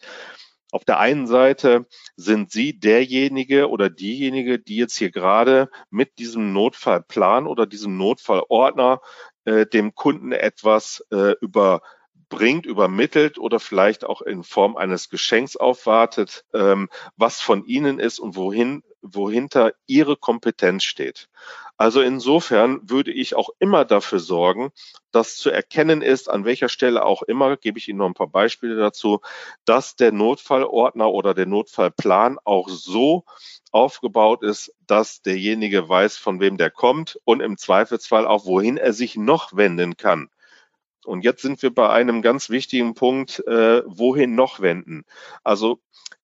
Auf der einen Seite sind Sie derjenige oder diejenige, die jetzt hier gerade mit diesem Notfallplan oder diesem Notfallordner äh, dem Kunden etwas äh, über bringt, übermittelt oder vielleicht auch in Form eines Geschenks aufwartet, ähm, was von Ihnen ist und wohin, wohinter Ihre Kompetenz steht. Also insofern würde ich auch immer dafür sorgen, dass zu erkennen ist, an welcher Stelle auch immer, gebe ich Ihnen noch ein paar Beispiele dazu, dass der Notfallordner oder der Notfallplan auch so aufgebaut ist, dass derjenige weiß, von wem der kommt und im Zweifelsfall auch, wohin er sich noch wenden kann. Und jetzt sind wir bei einem ganz wichtigen Punkt, äh, wohin noch wenden. Also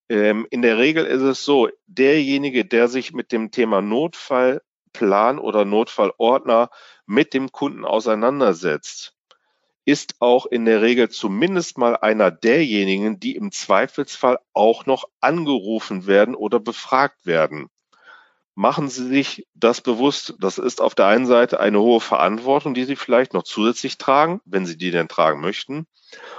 ähm, in der Regel ist es so, derjenige, der sich mit dem Thema Notfallplan oder Notfallordner mit dem Kunden auseinandersetzt, ist auch in der Regel zumindest mal einer derjenigen, die im Zweifelsfall auch noch angerufen werden oder befragt werden machen Sie sich das bewusst. Das ist auf der einen Seite eine hohe Verantwortung, die Sie vielleicht noch zusätzlich tragen, wenn Sie die denn tragen möchten.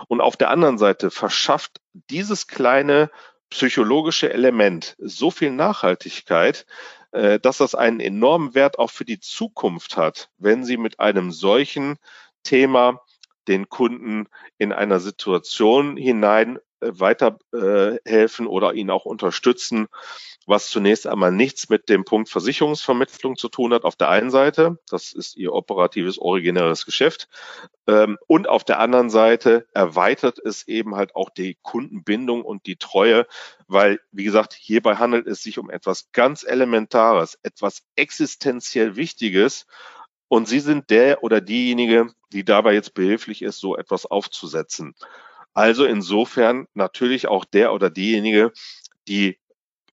Und auf der anderen Seite verschafft dieses kleine psychologische Element so viel Nachhaltigkeit, äh, dass das einen enormen Wert auch für die Zukunft hat, wenn Sie mit einem solchen Thema den Kunden in einer Situation hinein weiterhelfen oder ihn auch unterstützen, was zunächst einmal nichts mit dem Punkt Versicherungsvermittlung zu tun hat auf der einen Seite. Das ist ihr operatives, originäres Geschäft. Ähm, und auf der anderen Seite erweitert es eben halt auch die Kundenbindung und die Treue, weil, wie gesagt, hierbei handelt es sich um etwas ganz Elementares, etwas existenziell Wichtiges. Und Sie sind der oder diejenige, die dabei jetzt behilflich ist, so etwas aufzusetzen. Also insofern natürlich auch der oder diejenige, die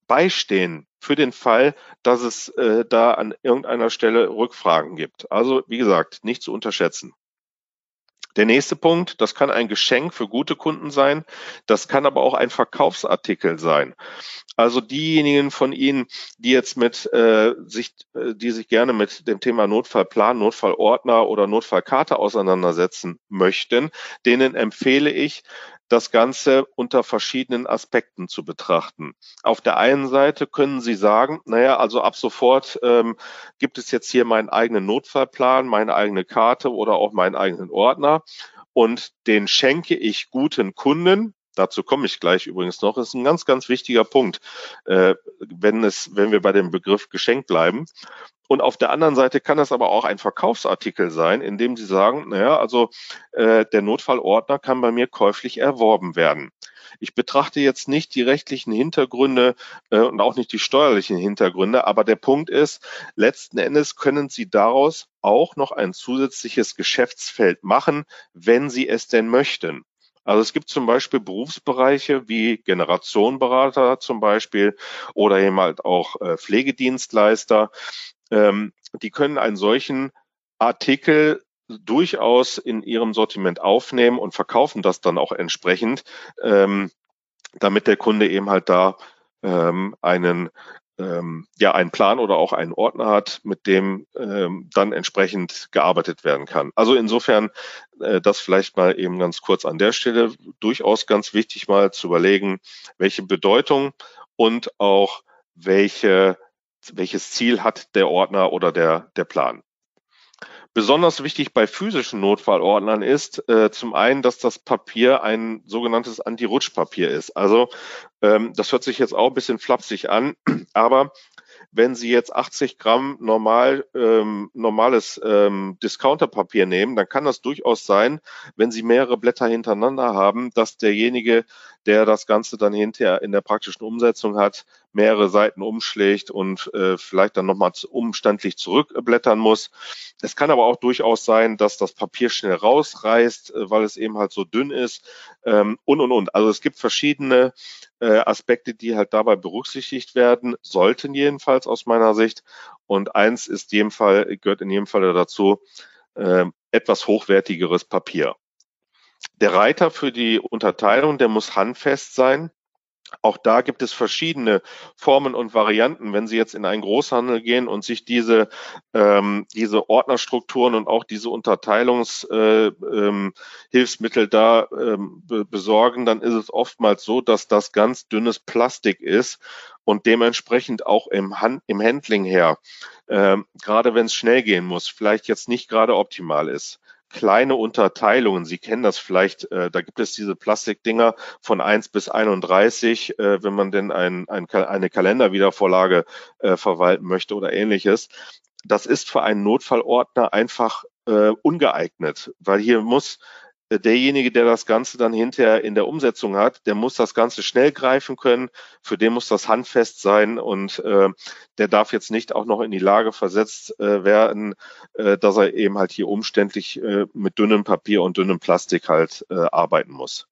beistehen für den Fall, dass es äh, da an irgendeiner Stelle Rückfragen gibt. Also wie gesagt, nicht zu unterschätzen. Der nächste Punkt, das kann ein Geschenk für gute Kunden sein, das kann aber auch ein Verkaufsartikel sein. Also diejenigen von Ihnen, die jetzt mit äh, sich, äh, die sich gerne mit dem Thema Notfallplan, Notfallordner oder Notfallkarte auseinandersetzen möchten, denen empfehle ich, das Ganze unter verschiedenen Aspekten zu betrachten. Auf der einen Seite können Sie sagen, naja, also ab sofort ähm, gibt es jetzt hier meinen eigenen Notfallplan, meine eigene Karte oder auch meinen eigenen Ordner und den schenke ich guten Kunden. Dazu komme ich gleich übrigens noch. Ist ein ganz, ganz wichtiger Punkt, äh, wenn es, wenn wir bei dem Begriff Geschenk bleiben. Und auf der anderen Seite kann das aber auch ein Verkaufsartikel sein, in dem Sie sagen, naja, also äh, der Notfallordner kann bei mir käuflich erworben werden. Ich betrachte jetzt nicht die rechtlichen Hintergründe äh, und auch nicht die steuerlichen Hintergründe, aber der Punkt ist, letzten Endes können Sie daraus auch noch ein zusätzliches Geschäftsfeld machen, wenn Sie es denn möchten. Also es gibt zum Beispiel Berufsbereiche wie Generationenberater zum Beispiel oder eben halt auch äh, Pflegedienstleister, ähm, die können einen solchen Artikel durchaus in ihrem Sortiment aufnehmen und verkaufen das dann auch entsprechend, ähm, damit der Kunde eben halt da ähm, einen ähm, ja einen Plan oder auch einen Ordner hat, mit dem ähm, dann entsprechend gearbeitet werden kann. Also insofern äh, das vielleicht mal eben ganz kurz an der Stelle durchaus ganz wichtig mal zu überlegen, welche Bedeutung und auch welche welches Ziel hat der Ordner oder der, der Plan. Besonders wichtig bei physischen Notfallordnern ist äh, zum einen, dass das Papier ein sogenanntes Anti-Rutsch-Papier ist. Also ähm, das hört sich jetzt auch ein bisschen flapsig an, aber wenn Sie jetzt 80 Gramm normal, ähm, normales ähm, Discounterpapier nehmen, dann kann das durchaus sein, wenn Sie mehrere Blätter hintereinander haben, dass derjenige, der das Ganze dann hinterher in der praktischen Umsetzung hat, mehrere Seiten umschlägt und äh, vielleicht dann nochmal umständlich zurückblättern muss. Es kann aber auch durchaus sein, dass das Papier schnell rausreißt, äh, weil es eben halt so dünn ist ähm, und, und, und. Also es gibt verschiedene äh, Aspekte, die halt dabei berücksichtigt werden, sollten jedenfalls aus meiner Sicht. Und eins ist jedem Fall, gehört in jedem Fall dazu, äh, etwas hochwertigeres Papier. Der Reiter für die Unterteilung, der muss handfest sein. Auch da gibt es verschiedene Formen und Varianten. Wenn Sie jetzt in einen Großhandel gehen und sich diese, ähm, diese Ordnerstrukturen und auch diese Unterteilungshilfsmittel äh, ähm, da ähm, besorgen, dann ist es oftmals so, dass das ganz dünnes Plastik ist und dementsprechend auch im, Hand, im Handling her, äh, gerade wenn es schnell gehen muss, vielleicht jetzt nicht gerade optimal ist kleine Unterteilungen. Sie kennen das vielleicht, äh, da gibt es diese Plastikdinger von 1 bis 31, äh, wenn man denn ein, ein, eine Kalenderwiedervorlage äh, verwalten möchte oder ähnliches. Das ist für einen Notfallordner einfach äh, ungeeignet, weil hier muss derjenige, der das Ganze dann hinterher in der Umsetzung hat, der muss das Ganze schnell greifen können, für den muss das handfest sein und äh, der darf jetzt nicht auch noch in die Lage versetzt äh, werden, äh, dass er eben halt hier umständlich äh, mit dünnem Papier und dünnem Plastik halt äh, arbeiten muss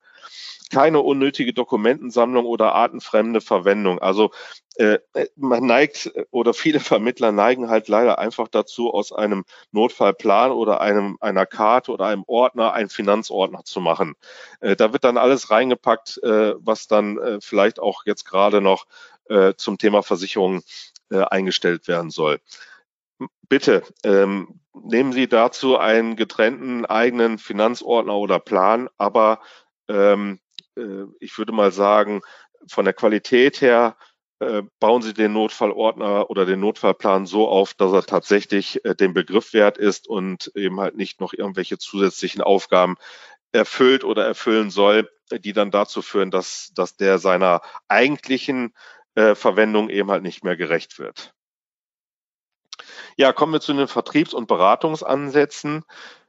keine unnötige Dokumentensammlung oder artenfremde Verwendung. Also äh, man neigt oder viele Vermittler neigen halt leider einfach dazu, aus einem Notfallplan oder einem einer Karte oder einem Ordner einen Finanzordner zu machen. Äh, da wird dann alles reingepackt, äh, was dann äh, vielleicht auch jetzt gerade noch äh, zum Thema Versicherung äh, eingestellt werden soll. Bitte ähm, nehmen Sie dazu einen getrennten eigenen Finanzordner oder Plan, aber ähm, äh, ich würde mal sagen, von der Qualität her äh, bauen Sie den Notfallordner oder den Notfallplan so auf, dass er tatsächlich äh, den Begriff wert ist und eben halt nicht noch irgendwelche zusätzlichen Aufgaben erfüllt oder erfüllen soll, die dann dazu führen, dass, dass der seiner eigentlichen äh, Verwendung eben halt nicht mehr gerecht wird. Ja, kommen wir zu den Vertriebs- und Beratungsansätzen.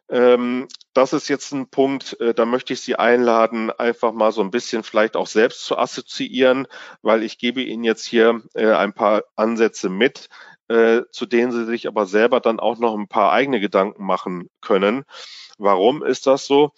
Ähm, das ist jetzt ein Punkt, äh, da möchte ich Sie einladen, einfach mal so ein bisschen vielleicht auch selbst zu assoziieren, weil ich gebe Ihnen jetzt hier äh, ein paar Ansätze mit, äh, zu denen Sie sich aber selber dann auch noch ein paar eigene Gedanken machen können. Warum ist das so?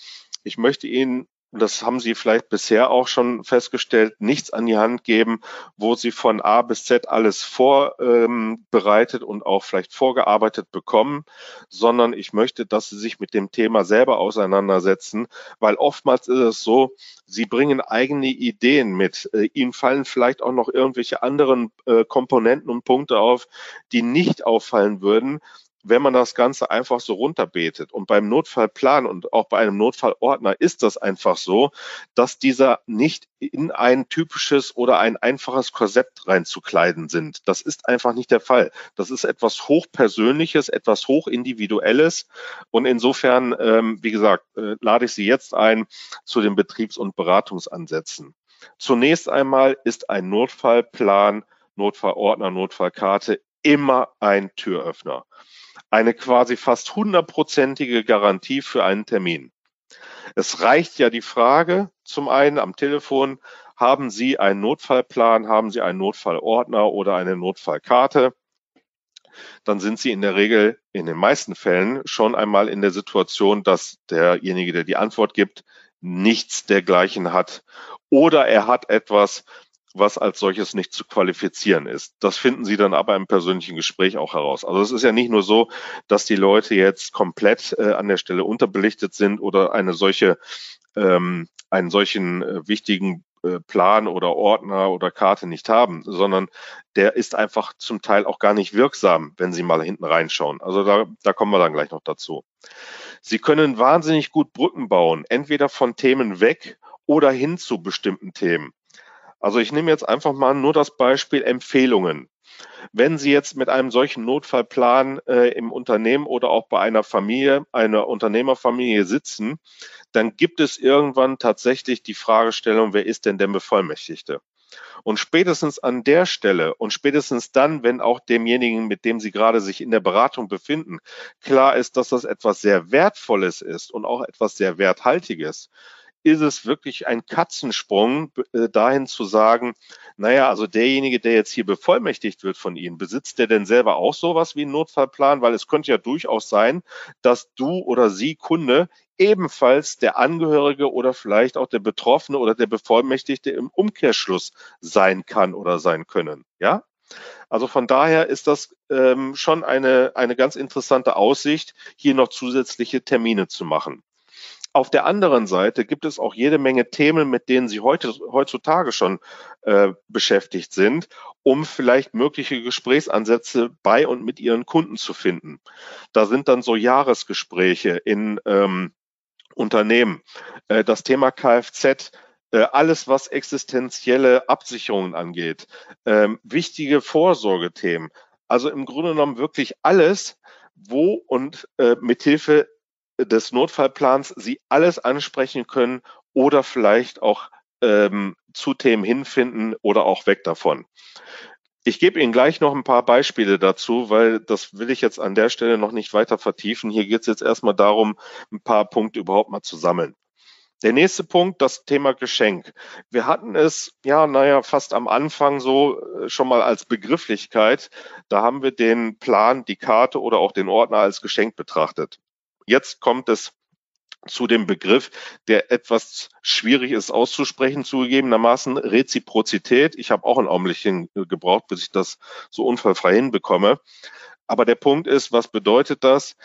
Ich möchte Ihnen das haben Sie vielleicht bisher auch schon festgestellt, nichts an die Hand geben, wo Sie von A bis Z alles vorbereitet ähm, und auch vielleicht vorgearbeitet bekommen, sondern ich möchte, dass Sie sich mit dem Thema selber auseinandersetzen, weil oftmals ist es so, Sie bringen eigene Ideen mit. Äh, Ihnen fallen vielleicht auch noch irgendwelche anderen äh, Komponenten und Punkte auf, die nicht auffallen würden, wenn man das Ganze einfach so runterbetet. Und beim Notfallplan und auch bei einem Notfallordner ist das einfach so, dass dieser nicht in ein typisches oder ein einfaches Korsett reinzukleiden sind. Das ist einfach nicht der Fall. Das ist etwas hochpersönliches, etwas hochindividuelles. Und insofern, ähm, wie gesagt, äh, lade ich Sie jetzt ein zu den Betriebs- und Beratungsansätzen. Zunächst einmal ist ein Notfallplan, Notfallordner, Notfallkarte immer ein Türöffner eine quasi fast hundertprozentige Garantie für einen Termin. Es reicht ja die Frage zum einen am Telefon, haben Sie einen Notfallplan, haben Sie einen Notfallordner oder eine Notfallkarte? Dann sind Sie in der Regel in den meisten Fällen schon einmal in der Situation, dass derjenige, der die Antwort gibt, nichts dergleichen hat oder er hat etwas, was als solches nicht zu qualifizieren ist. Das finden Sie dann aber im persönlichen Gespräch auch heraus. Also es ist ja nicht nur so, dass die Leute jetzt komplett äh, an der Stelle unterbelichtet sind oder eine solche, ähm, einen solchen äh, wichtigen äh, Plan oder Ordner oder Karte nicht haben, sondern der ist einfach zum Teil auch gar nicht wirksam, wenn Sie mal hinten reinschauen. Also da, da kommen wir dann gleich noch dazu. Sie können wahnsinnig gut Brücken bauen, entweder von Themen weg oder hin zu bestimmten Themen. Also ich nehme jetzt einfach mal nur das Beispiel Empfehlungen. Wenn Sie jetzt mit einem solchen Notfallplan äh, im Unternehmen oder auch bei einer Familie, einer Unternehmerfamilie sitzen, dann gibt es irgendwann tatsächlich die Fragestellung, wer ist denn der Bevollmächtigte? Und spätestens an der Stelle und spätestens dann, wenn auch demjenigen, mit dem Sie gerade sich in der Beratung befinden, klar ist, dass das etwas sehr Wertvolles ist und auch etwas sehr Werthaltiges, ist es wirklich ein Katzensprung, äh, dahin zu sagen, naja, also derjenige, der jetzt hier bevollmächtigt wird von Ihnen, besitzt der denn selber auch sowas wie einen Notfallplan? Weil es könnte ja durchaus sein, dass du oder sie Kunde ebenfalls der Angehörige oder vielleicht auch der Betroffene oder der Bevollmächtigte im Umkehrschluss sein kann oder sein können. Ja? Also von daher ist das ähm, schon eine, eine ganz interessante Aussicht, hier noch zusätzliche Termine zu machen. Auf der anderen Seite gibt es auch jede Menge Themen, mit denen Sie heute, heutzutage schon äh, beschäftigt sind, um vielleicht mögliche Gesprächsansätze bei und mit Ihren Kunden zu finden. Da sind dann so Jahresgespräche in ähm, Unternehmen. Äh, das Thema Kfz, äh, alles, was existenzielle Absicherungen angeht, ähm, wichtige Vorsorgethemen. Also im Grunde genommen wirklich alles, wo und äh, mithilfe des Notfallplans Sie alles ansprechen können oder vielleicht auch ähm, zu Themen hinfinden oder auch weg davon. Ich gebe Ihnen gleich noch ein paar Beispiele dazu, weil das will ich jetzt an der Stelle noch nicht weiter vertiefen. Hier geht es jetzt erstmal darum, ein paar Punkte überhaupt mal zu sammeln. Der nächste Punkt, das Thema Geschenk. Wir hatten es, ja, naja, fast am Anfang so äh, schon mal als Begrifflichkeit. Da haben wir den Plan, die Karte oder auch den Ordner als Geschenk betrachtet. Jetzt kommt es zu dem Begriff, der etwas schwierig ist auszusprechen, zugegebenermaßen Reziprozität. Ich habe auch ein Augenblick gebraucht, bis ich das so unfallfrei hinbekomme. Aber der Punkt ist, was bedeutet das?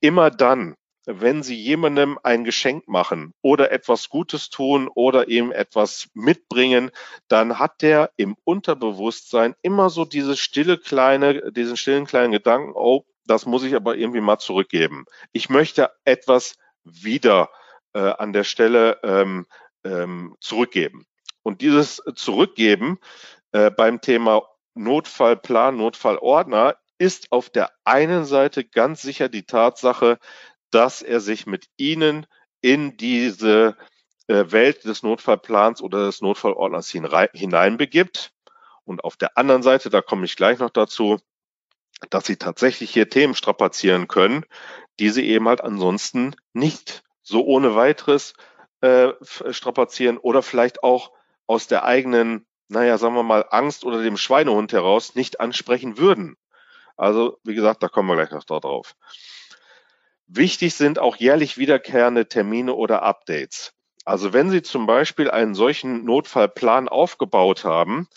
Immer dann, wenn Sie jemandem ein Geschenk machen oder etwas Gutes tun oder ihm etwas mitbringen, dann hat der im Unterbewusstsein immer so diese stille kleine, diesen stillen kleinen Gedanken, oh, das muss ich aber irgendwie mal zurückgeben. Ich möchte etwas wieder äh, an der Stelle ähm, ähm, zurückgeben. Und dieses Zurückgeben äh, beim Thema Notfallplan, Notfallordner ist auf der einen Seite ganz sicher die Tatsache, dass er sich mit Ihnen in diese äh, Welt des Notfallplans oder des Notfallordners hineinbegibt. Und auf der anderen Seite, da komme ich gleich noch dazu, dass sie tatsächlich hier Themen strapazieren können, die sie eben halt ansonsten nicht so ohne weiteres äh, strapazieren oder vielleicht auch aus der eigenen, naja, sagen wir mal, Angst oder dem Schweinehund heraus nicht ansprechen würden. Also, wie gesagt, da kommen wir gleich noch drauf. Wichtig sind auch jährlich wiederkehrende Termine oder Updates. Also wenn Sie zum Beispiel einen solchen Notfallplan aufgebaut haben,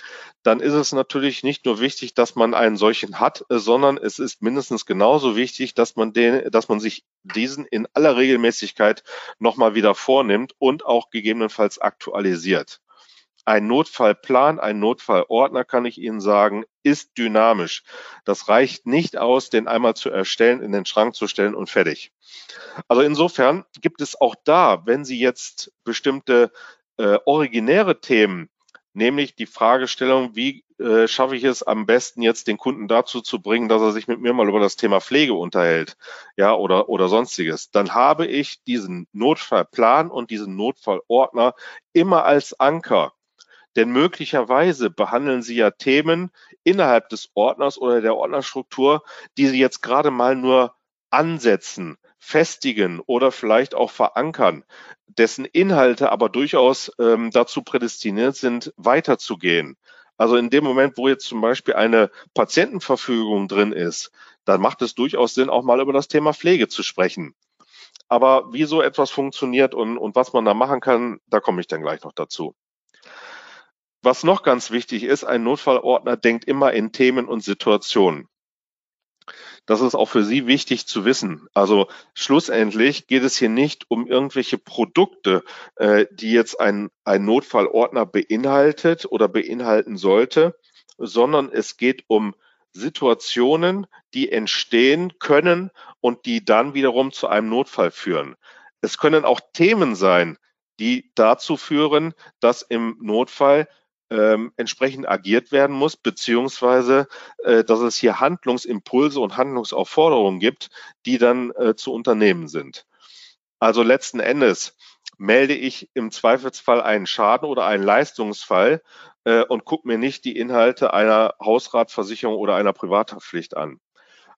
dann ist es natürlich nicht nur wichtig, dass man einen solchen hat, sondern es ist mindestens genauso wichtig, dass man den, dass man sich diesen in aller Regelmäßigkeit nochmal wieder vornimmt und auch gegebenenfalls aktualisiert. Ein Notfallplan, ein Notfallordner, kann ich Ihnen sagen, ist dynamisch. Das reicht nicht aus, den einmal zu erstellen, in den Schrank zu stellen und fertig. Also insofern gibt es auch da, wenn Sie jetzt bestimmte äh, originäre Themen, nämlich die Fragestellung, wie äh, schaffe ich es am besten jetzt den Kunden dazu zu bringen, dass er sich mit mir mal über das Thema Pflege unterhält, ja, oder, oder sonstiges, dann habe ich diesen Notfallplan und diesen Notfallordner immer als Anker denn möglicherweise behandeln Sie ja Themen innerhalb des Ordners oder der Ordnerstruktur, die Sie jetzt gerade mal nur ansetzen, festigen oder vielleicht auch verankern, dessen Inhalte aber durchaus ähm, dazu prädestiniert sind, weiterzugehen. Also in dem Moment, wo jetzt zum Beispiel eine Patientenverfügung drin ist, dann macht es durchaus Sinn, auch mal über das Thema Pflege zu sprechen. Aber wie so etwas funktioniert und, und was man da machen kann, da komme ich dann gleich noch dazu. Was noch ganz wichtig ist, ein Notfallordner denkt immer in Themen und Situationen. Das ist auch für Sie wichtig zu wissen. Also schlussendlich geht es hier nicht um irgendwelche Produkte, äh, die jetzt ein, ein Notfallordner beinhaltet oder beinhalten sollte, sondern es geht um Situationen, die entstehen können und die dann wiederum zu einem Notfall führen. Es können auch Themen sein, die dazu führen, dass im Notfall ähm, entsprechend agiert werden muss, beziehungsweise äh, dass es hier Handlungsimpulse und Handlungsaufforderungen gibt, die dann äh, zu unternehmen sind. Also letzten Endes melde ich im Zweifelsfall einen Schaden oder einen Leistungsfall äh, und gucke mir nicht die Inhalte einer Hausratversicherung oder einer Privathaftpflicht an.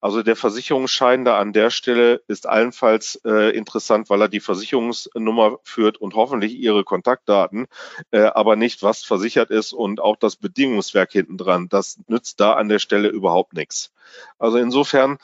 Also der Versicherungsschein an der Stelle ist allenfalls äh, interessant, weil er die Versicherungsnummer führt und hoffentlich Ihre Kontaktdaten, äh, aber nicht, was versichert ist und auch das Bedingungswerk hinten dran. Das nützt da an der Stelle überhaupt nichts. Also insofern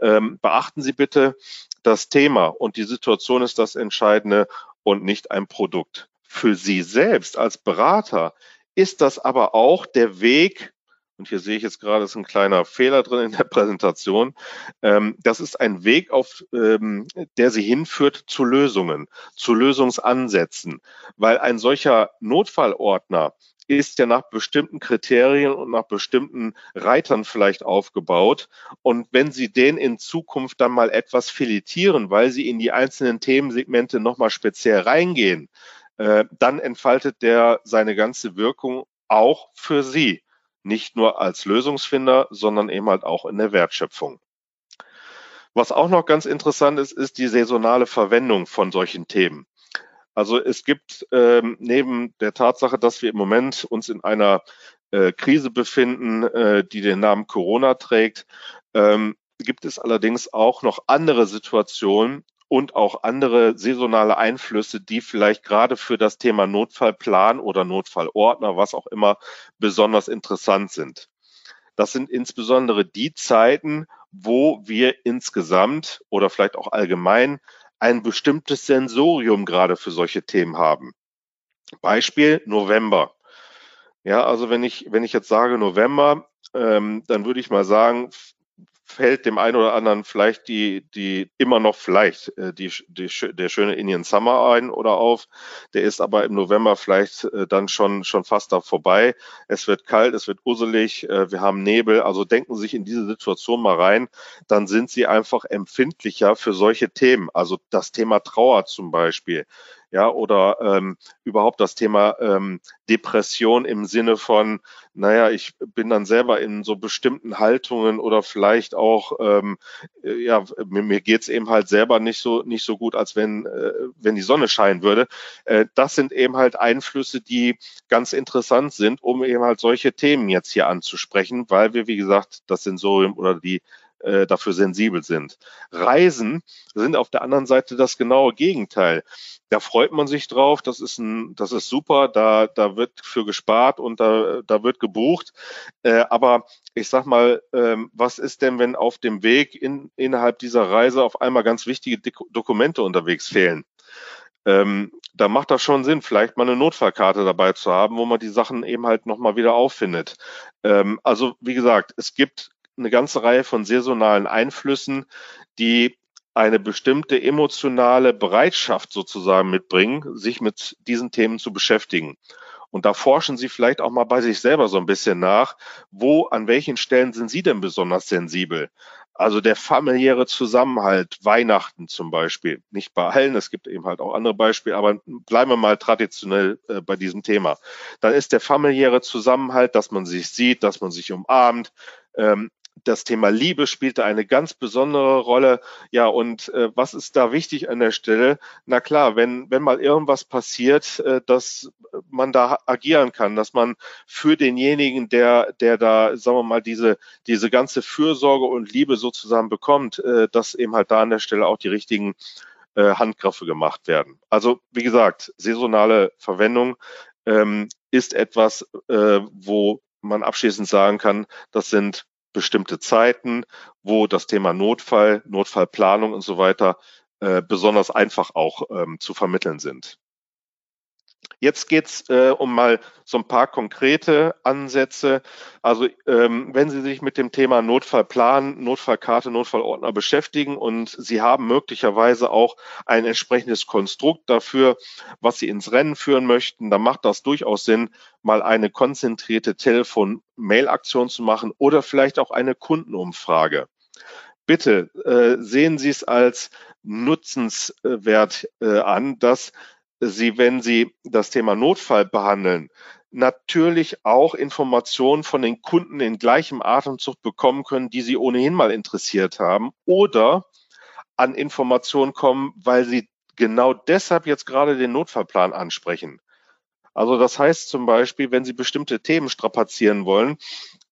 ähm, beachten Sie bitte, das Thema und die Situation ist das Entscheidende und nicht ein Produkt. Für Sie selbst als Berater ist das aber auch der Weg, und hier sehe ich jetzt gerade, ist ein kleiner Fehler drin in der Präsentation. Ähm, das ist ein Weg, auf ähm, der sie hinführt zu Lösungen, zu Lösungsansätzen, weil ein solcher Notfallordner ist ja nach bestimmten Kriterien und nach bestimmten Reitern vielleicht aufgebaut. Und wenn Sie den in Zukunft dann mal etwas filetieren, weil Sie in die einzelnen Themensegmente nochmal speziell reingehen, äh, dann entfaltet der seine ganze Wirkung auch für Sie nicht nur als Lösungsfinder, sondern eben halt auch in der Wertschöpfung. Was auch noch ganz interessant ist, ist die saisonale Verwendung von solchen Themen. Also es gibt ähm, neben der Tatsache, dass wir im Moment uns in einer äh, Krise befinden, äh, die den Namen Corona trägt, ähm, gibt es allerdings auch noch andere Situationen, und auch andere saisonale Einflüsse, die vielleicht gerade für das Thema Notfallplan oder Notfallordner, was auch immer, besonders interessant sind. Das sind insbesondere die Zeiten, wo wir insgesamt oder vielleicht auch allgemein ein bestimmtes Sensorium gerade für solche Themen haben. Beispiel November. Ja, also wenn ich, wenn ich jetzt sage November, ähm, dann würde ich mal sagen, fällt dem einen oder anderen vielleicht die, die immer noch vielleicht äh, die, die, der schöne Indian Summer ein oder auf. Der ist aber im November vielleicht äh, dann schon, schon fast da vorbei. Es wird kalt, es wird uselig, äh, wir haben Nebel. Also denken Sie sich in diese Situation mal rein. Dann sind Sie einfach empfindlicher für solche Themen. Also das Thema Trauer zum Beispiel ja, oder ähm, überhaupt das Thema ähm, Depression im Sinne von, naja, ich bin dann selber in so bestimmten Haltungen oder vielleicht auch, ähm, äh, ja, mir, mir geht's eben halt selber nicht so nicht so gut, als wenn äh, wenn die Sonne scheinen würde. Äh, das sind eben halt Einflüsse, die ganz interessant sind, um eben halt solche Themen jetzt hier anzusprechen, weil wir, wie gesagt, das Sensorium oder die äh, dafür sensibel sind. Reisen sind auf der anderen Seite das genaue Gegenteil. Da freut man sich drauf, das ist ein, das ist super, da, da wird für gespart und da, da wird gebucht. Äh, aber ich sag mal, ähm, was ist denn, wenn auf dem Weg in, innerhalb dieser Reise auf einmal ganz wichtige Dokumente unterwegs fehlen? Ähm, da macht das schon Sinn, vielleicht mal eine Notfallkarte dabei zu haben, wo man die Sachen eben halt nochmal wieder auffindet. Ähm, also wie gesagt, es gibt eine ganze Reihe von saisonalen Einflüssen, die eine bestimmte emotionale Bereitschaft sozusagen mitbringen, sich mit diesen Themen zu beschäftigen. Und da forschen Sie vielleicht auch mal bei sich selber so ein bisschen nach, wo, an welchen Stellen sind Sie denn besonders sensibel? Also der familiäre Zusammenhalt, Weihnachten zum Beispiel, nicht bei allen, es gibt eben halt auch andere Beispiele, aber bleiben wir mal traditionell äh, bei diesem Thema. Dann ist der familiäre Zusammenhalt, dass man sich sieht, dass man sich umarmt, ähm, das Thema Liebe spielte eine ganz besondere Rolle. Ja, und äh, was ist da wichtig an der Stelle? Na klar, wenn, wenn mal irgendwas passiert, äh, dass man da agieren kann, dass man für denjenigen, der, der da, sagen wir mal, diese, diese ganze Fürsorge und Liebe sozusagen bekommt, äh, dass eben halt da an der Stelle auch die richtigen äh, Handgriffe gemacht werden. Also, wie gesagt, saisonale Verwendung ähm, ist etwas, äh, wo man abschließend sagen kann, das sind bestimmte Zeiten, wo das Thema Notfall, Notfallplanung und so weiter äh, besonders einfach auch ähm, zu vermitteln sind. Jetzt geht's äh, um mal so ein paar konkrete Ansätze. Also ähm, wenn Sie sich mit dem Thema Notfallplan, Notfallkarte, Notfallordner beschäftigen und Sie haben möglicherweise auch ein entsprechendes Konstrukt dafür, was Sie ins Rennen führen möchten, dann macht das durchaus Sinn, mal eine konzentrierte Telefon-Mail-Aktion zu machen oder vielleicht auch eine Kundenumfrage bitte äh, sehen Sie es als nutzenswert äh, an, dass Sie, wenn Sie das Thema Notfall behandeln, natürlich auch Informationen von den Kunden in gleichem Atemzug bekommen können, die Sie ohnehin mal interessiert haben oder an Informationen kommen, weil Sie genau deshalb jetzt gerade den Notfallplan ansprechen. Also das heißt zum Beispiel, wenn Sie bestimmte Themen strapazieren wollen,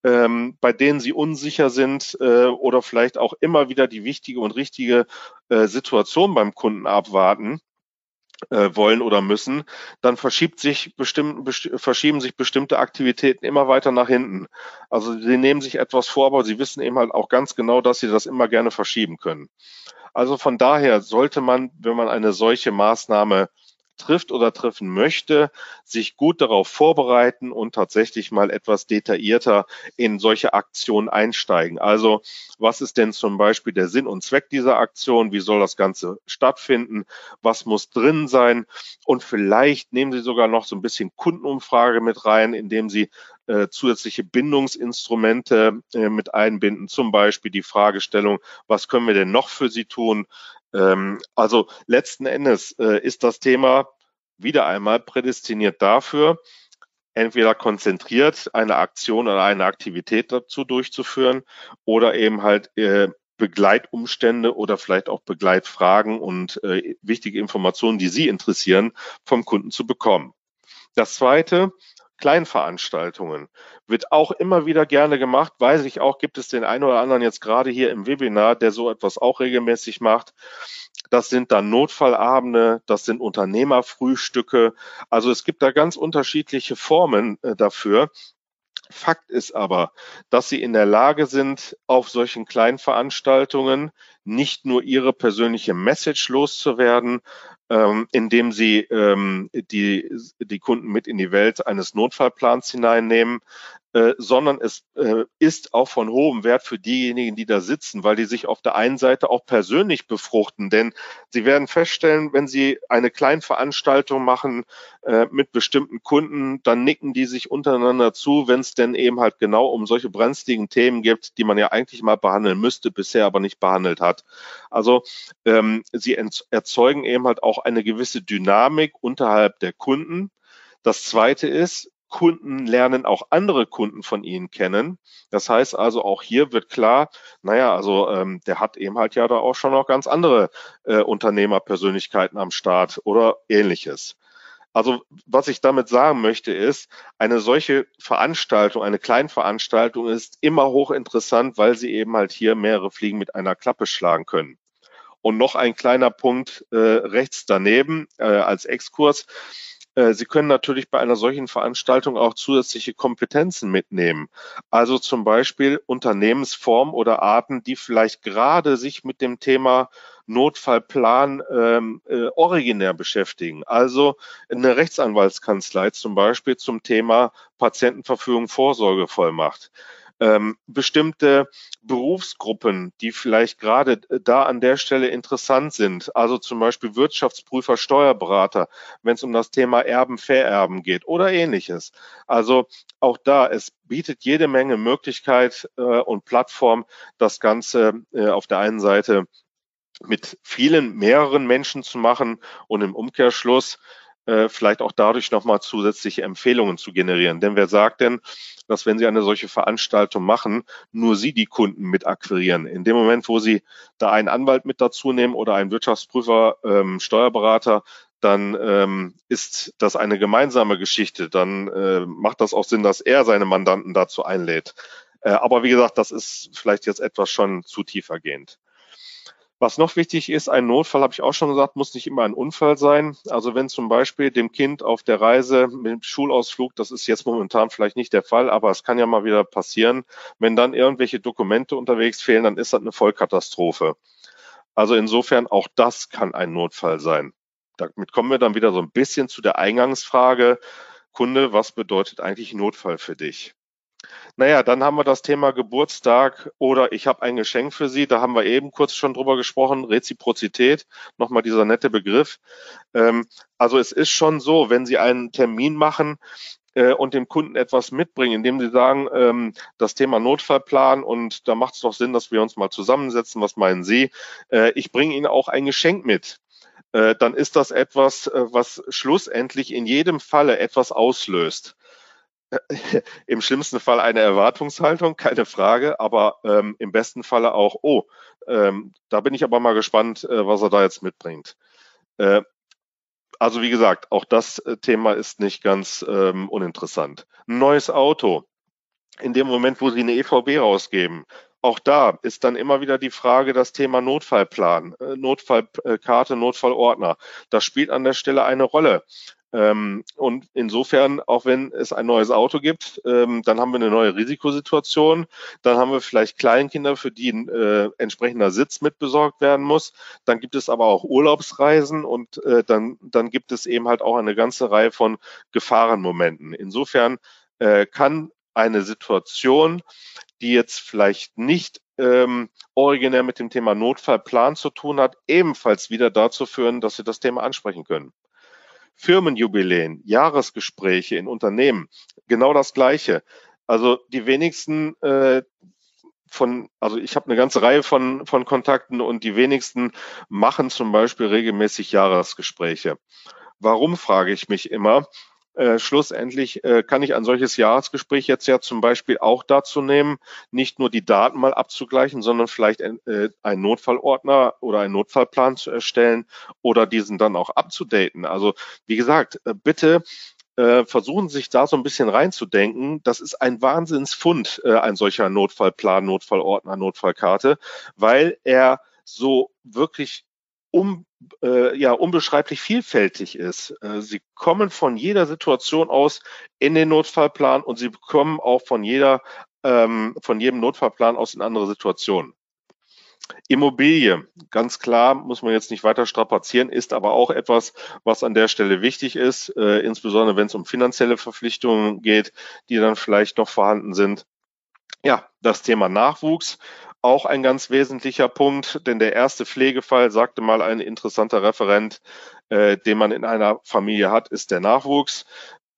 ähm, bei denen Sie unsicher sind äh, oder vielleicht auch immer wieder die wichtige und richtige äh, Situation beim Kunden abwarten, äh, wollen oder müssen, dann verschiebt sich bestimmt, besti verschieben sich bestimmte Aktivitäten immer weiter nach hinten. Also sie nehmen sich etwas vor, aber sie wissen eben halt auch ganz genau, dass sie das immer gerne verschieben können. Also von daher sollte man, wenn man eine solche Maßnahme trifft oder treffen möchte, sich gut darauf vorbereiten und tatsächlich mal etwas detaillierter in solche Aktionen einsteigen. Also was ist denn zum Beispiel der Sinn und Zweck dieser Aktion? Wie soll das Ganze stattfinden? Was muss drin sein? Und vielleicht nehmen Sie sogar noch so ein bisschen Kundenumfrage mit rein, indem Sie äh, zusätzliche Bindungsinstrumente äh, mit einbinden, zum Beispiel die Fragestellung, was können wir denn noch für Sie tun? Ähm, also letzten Endes äh, ist das Thema wieder einmal prädestiniert dafür, entweder konzentriert eine Aktion oder eine Aktivität dazu durchzuführen oder eben halt äh, Begleitumstände oder vielleicht auch Begleitfragen und äh, wichtige Informationen, die Sie interessieren, vom Kunden zu bekommen. Das zweite, Kleinveranstaltungen wird auch immer wieder gerne gemacht. Weiß ich auch, gibt es den einen oder anderen jetzt gerade hier im Webinar, der so etwas auch regelmäßig macht. Das sind dann Notfallabende, das sind Unternehmerfrühstücke. Also es gibt da ganz unterschiedliche Formen äh, dafür. Fakt ist aber, dass sie in der Lage sind, auf solchen kleinen Veranstaltungen nicht nur ihre persönliche Message loszuwerden, ähm, indem sie ähm, die, die Kunden mit in die Welt eines Notfallplans hineinnehmen, äh, sondern es äh, ist auch von hohem Wert für diejenigen, die da sitzen, weil die sich auf der einen Seite auch persönlich befruchten. Denn sie werden feststellen, wenn sie eine Kleinveranstaltung machen äh, mit bestimmten Kunden, dann nicken die sich untereinander zu, wenn es denn eben halt genau um solche brenzligen Themen gibt, die man ja eigentlich mal behandeln müsste, bisher aber nicht behandelt hat. Also ähm, sie erzeugen eben halt auch eine gewisse Dynamik unterhalb der Kunden. Das zweite ist, Kunden lernen auch andere Kunden von ihnen kennen. Das heißt also, auch hier wird klar, naja, also ähm, der hat eben halt ja da auch schon noch ganz andere äh, Unternehmerpersönlichkeiten am Start oder ähnliches. Also was ich damit sagen möchte ist, eine solche Veranstaltung, eine Kleinveranstaltung ist immer hochinteressant, weil sie eben halt hier mehrere Fliegen mit einer Klappe schlagen können. Und noch ein kleiner Punkt äh, rechts daneben äh, als Exkurs. Äh, Sie können natürlich bei einer solchen Veranstaltung auch zusätzliche Kompetenzen mitnehmen. Also zum Beispiel Unternehmensformen oder Arten, die vielleicht gerade sich mit dem Thema Notfallplan ähm, äh, originär beschäftigen. Also eine Rechtsanwaltskanzlei zum Beispiel zum Thema Patientenverfügung Vorsorgevollmacht ähm, bestimmte Berufsgruppen, die vielleicht gerade da an der Stelle interessant sind, also zum Beispiel Wirtschaftsprüfer, Steuerberater, wenn es um das Thema Erben, Vererben geht oder ähnliches. Also auch da, es bietet jede Menge Möglichkeit äh, und Plattform, das Ganze äh, auf der einen Seite mit vielen, mehreren Menschen zu machen und im Umkehrschluss äh, vielleicht auch dadurch nochmal zusätzliche Empfehlungen zu generieren. Denn wer sagt denn, dass wenn Sie eine solche Veranstaltung machen, nur Sie die Kunden mit akquirieren? In dem Moment, wo Sie da einen Anwalt mit dazu nehmen oder einen Wirtschaftsprüfer, ähm, Steuerberater, dann ähm, ist das eine gemeinsame Geschichte. Dann äh, macht das auch Sinn, dass er seine Mandanten dazu einlädt. Äh, aber wie gesagt, das ist vielleicht jetzt etwas schon zu tiefergehend. Was noch wichtig ist, ein Notfall, habe ich auch schon gesagt, muss nicht immer ein Unfall sein. Also wenn zum Beispiel dem Kind auf der Reise mit dem Schulausflug, das ist jetzt momentan vielleicht nicht der Fall, aber es kann ja mal wieder passieren, wenn dann irgendwelche Dokumente unterwegs fehlen, dann ist das eine Vollkatastrophe. Also insofern auch das kann ein Notfall sein. Damit kommen wir dann wieder so ein bisschen zu der Eingangsfrage, Kunde, was bedeutet eigentlich Notfall für dich? Naja, dann haben wir das Thema Geburtstag oder ich habe ein Geschenk für Sie. Da haben wir eben kurz schon drüber gesprochen. Reziprozität, nochmal dieser nette Begriff. Ähm, also es ist schon so, wenn Sie einen Termin machen, äh, und dem Kunden etwas mitbringen, indem sie sagen, ähm, das Thema Notfallplan und da macht es doch Sinn, dass wir uns mal zusammensetzen. Was meinen Sie? Äh, ich bringe Ihnen auch ein Geschenk mit. Äh, dann ist das etwas, äh, was schlussendlich in jedem Falle etwas auslöst. im schlimmsten Fall eine Erwartungshaltung, keine Frage, aber ähm, im besten Falle auch, oh, ähm, da bin ich aber mal gespannt, äh, was er da jetzt mitbringt. Äh, also wie gesagt, auch das äh, Thema ist nicht ganz ähm, uninteressant. Ein neues Auto. In dem Moment, wo Sie eine EVB rausgeben, auch da ist dann immer wieder die Frage das Thema Notfallplan, äh, Notfallkarte, Notfallordner. Das spielt an der Stelle eine Rolle. Ähm, und insofern, auch wenn es ein neues Auto gibt, ähm, dann haben wir eine neue Risikosituation. Dann haben wir vielleicht Kleinkinder, für die ein äh, entsprechender Sitz mit besorgt werden muss. Dann gibt es aber auch Urlaubsreisen und äh, dann, dann gibt es eben halt auch eine ganze Reihe von Gefahrenmomenten. Insofern kann eine Situation, die jetzt vielleicht nicht ähm, originär mit dem Thema Notfallplan zu tun hat, ebenfalls wieder dazu führen, dass Sie das Thema ansprechen können. Firmenjubiläen, Jahresgespräche in Unternehmen, genau das Gleiche. Also die wenigsten äh, von, also ich habe eine ganze Reihe von, von Kontakten und die wenigsten machen zum Beispiel regelmäßig Jahresgespräche. Warum, frage ich mich immer. Äh, schlussendlich äh, kann ich ein solches Jahresgespräch jetzt ja zum Beispiel auch dazu nehmen, nicht nur die Daten mal abzugleichen, sondern vielleicht äh, einen Notfallordner oder einen Notfallplan zu erstellen oder diesen dann auch abzudaten. Also wie gesagt, äh, bitte äh, versuchen sich da so ein bisschen reinzudenken. Das ist ein Wahnsinnsfund, äh, ein solcher Notfallplan, Notfallordner, Notfallkarte, weil er so wirklich um, äh, ja, unbeschreiblich vielfältig ist. Äh, sie kommen von jeder Situation aus in den Notfallplan und sie kommen auch von jeder, ähm, von jedem Notfallplan aus in andere Situationen. Immobilie, ganz klar, muss man jetzt nicht weiter strapazieren, ist aber auch etwas, was an der Stelle wichtig ist, äh, insbesondere wenn es um finanzielle Verpflichtungen geht, die dann vielleicht noch vorhanden sind. Ja, das Thema Nachwuchs, auch ein ganz wesentlicher Punkt, denn der erste Pflegefall, sagte mal ein interessanter Referent, äh, den man in einer Familie hat, ist der Nachwuchs.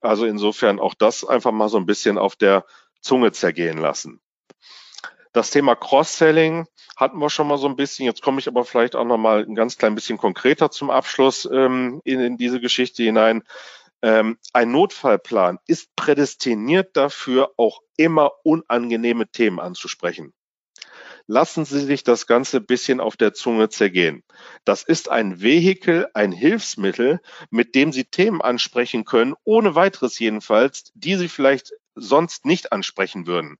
Also insofern auch das einfach mal so ein bisschen auf der Zunge zergehen lassen. Das Thema Cross-Selling hatten wir schon mal so ein bisschen. Jetzt komme ich aber vielleicht auch noch mal ein ganz klein bisschen konkreter zum Abschluss ähm, in, in diese Geschichte hinein. Ähm, ein Notfallplan ist prädestiniert dafür, auch immer unangenehme Themen anzusprechen. Lassen Sie sich das Ganze ein bisschen auf der Zunge zergehen. Das ist ein Vehikel, ein Hilfsmittel, mit dem Sie Themen ansprechen können, ohne weiteres jedenfalls, die Sie vielleicht sonst nicht ansprechen würden.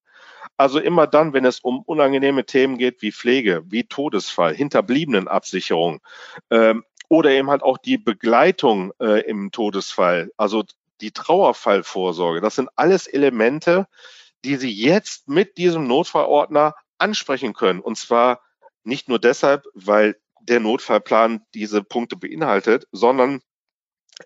Also immer dann, wenn es um unangenehme Themen geht wie Pflege, wie Todesfall, Hinterbliebenenabsicherung ähm, oder eben halt auch die Begleitung äh, im Todesfall, also die Trauerfallvorsorge. Das sind alles Elemente, die Sie jetzt mit diesem Notfallordner ansprechen können. Und zwar nicht nur deshalb, weil der Notfallplan diese Punkte beinhaltet, sondern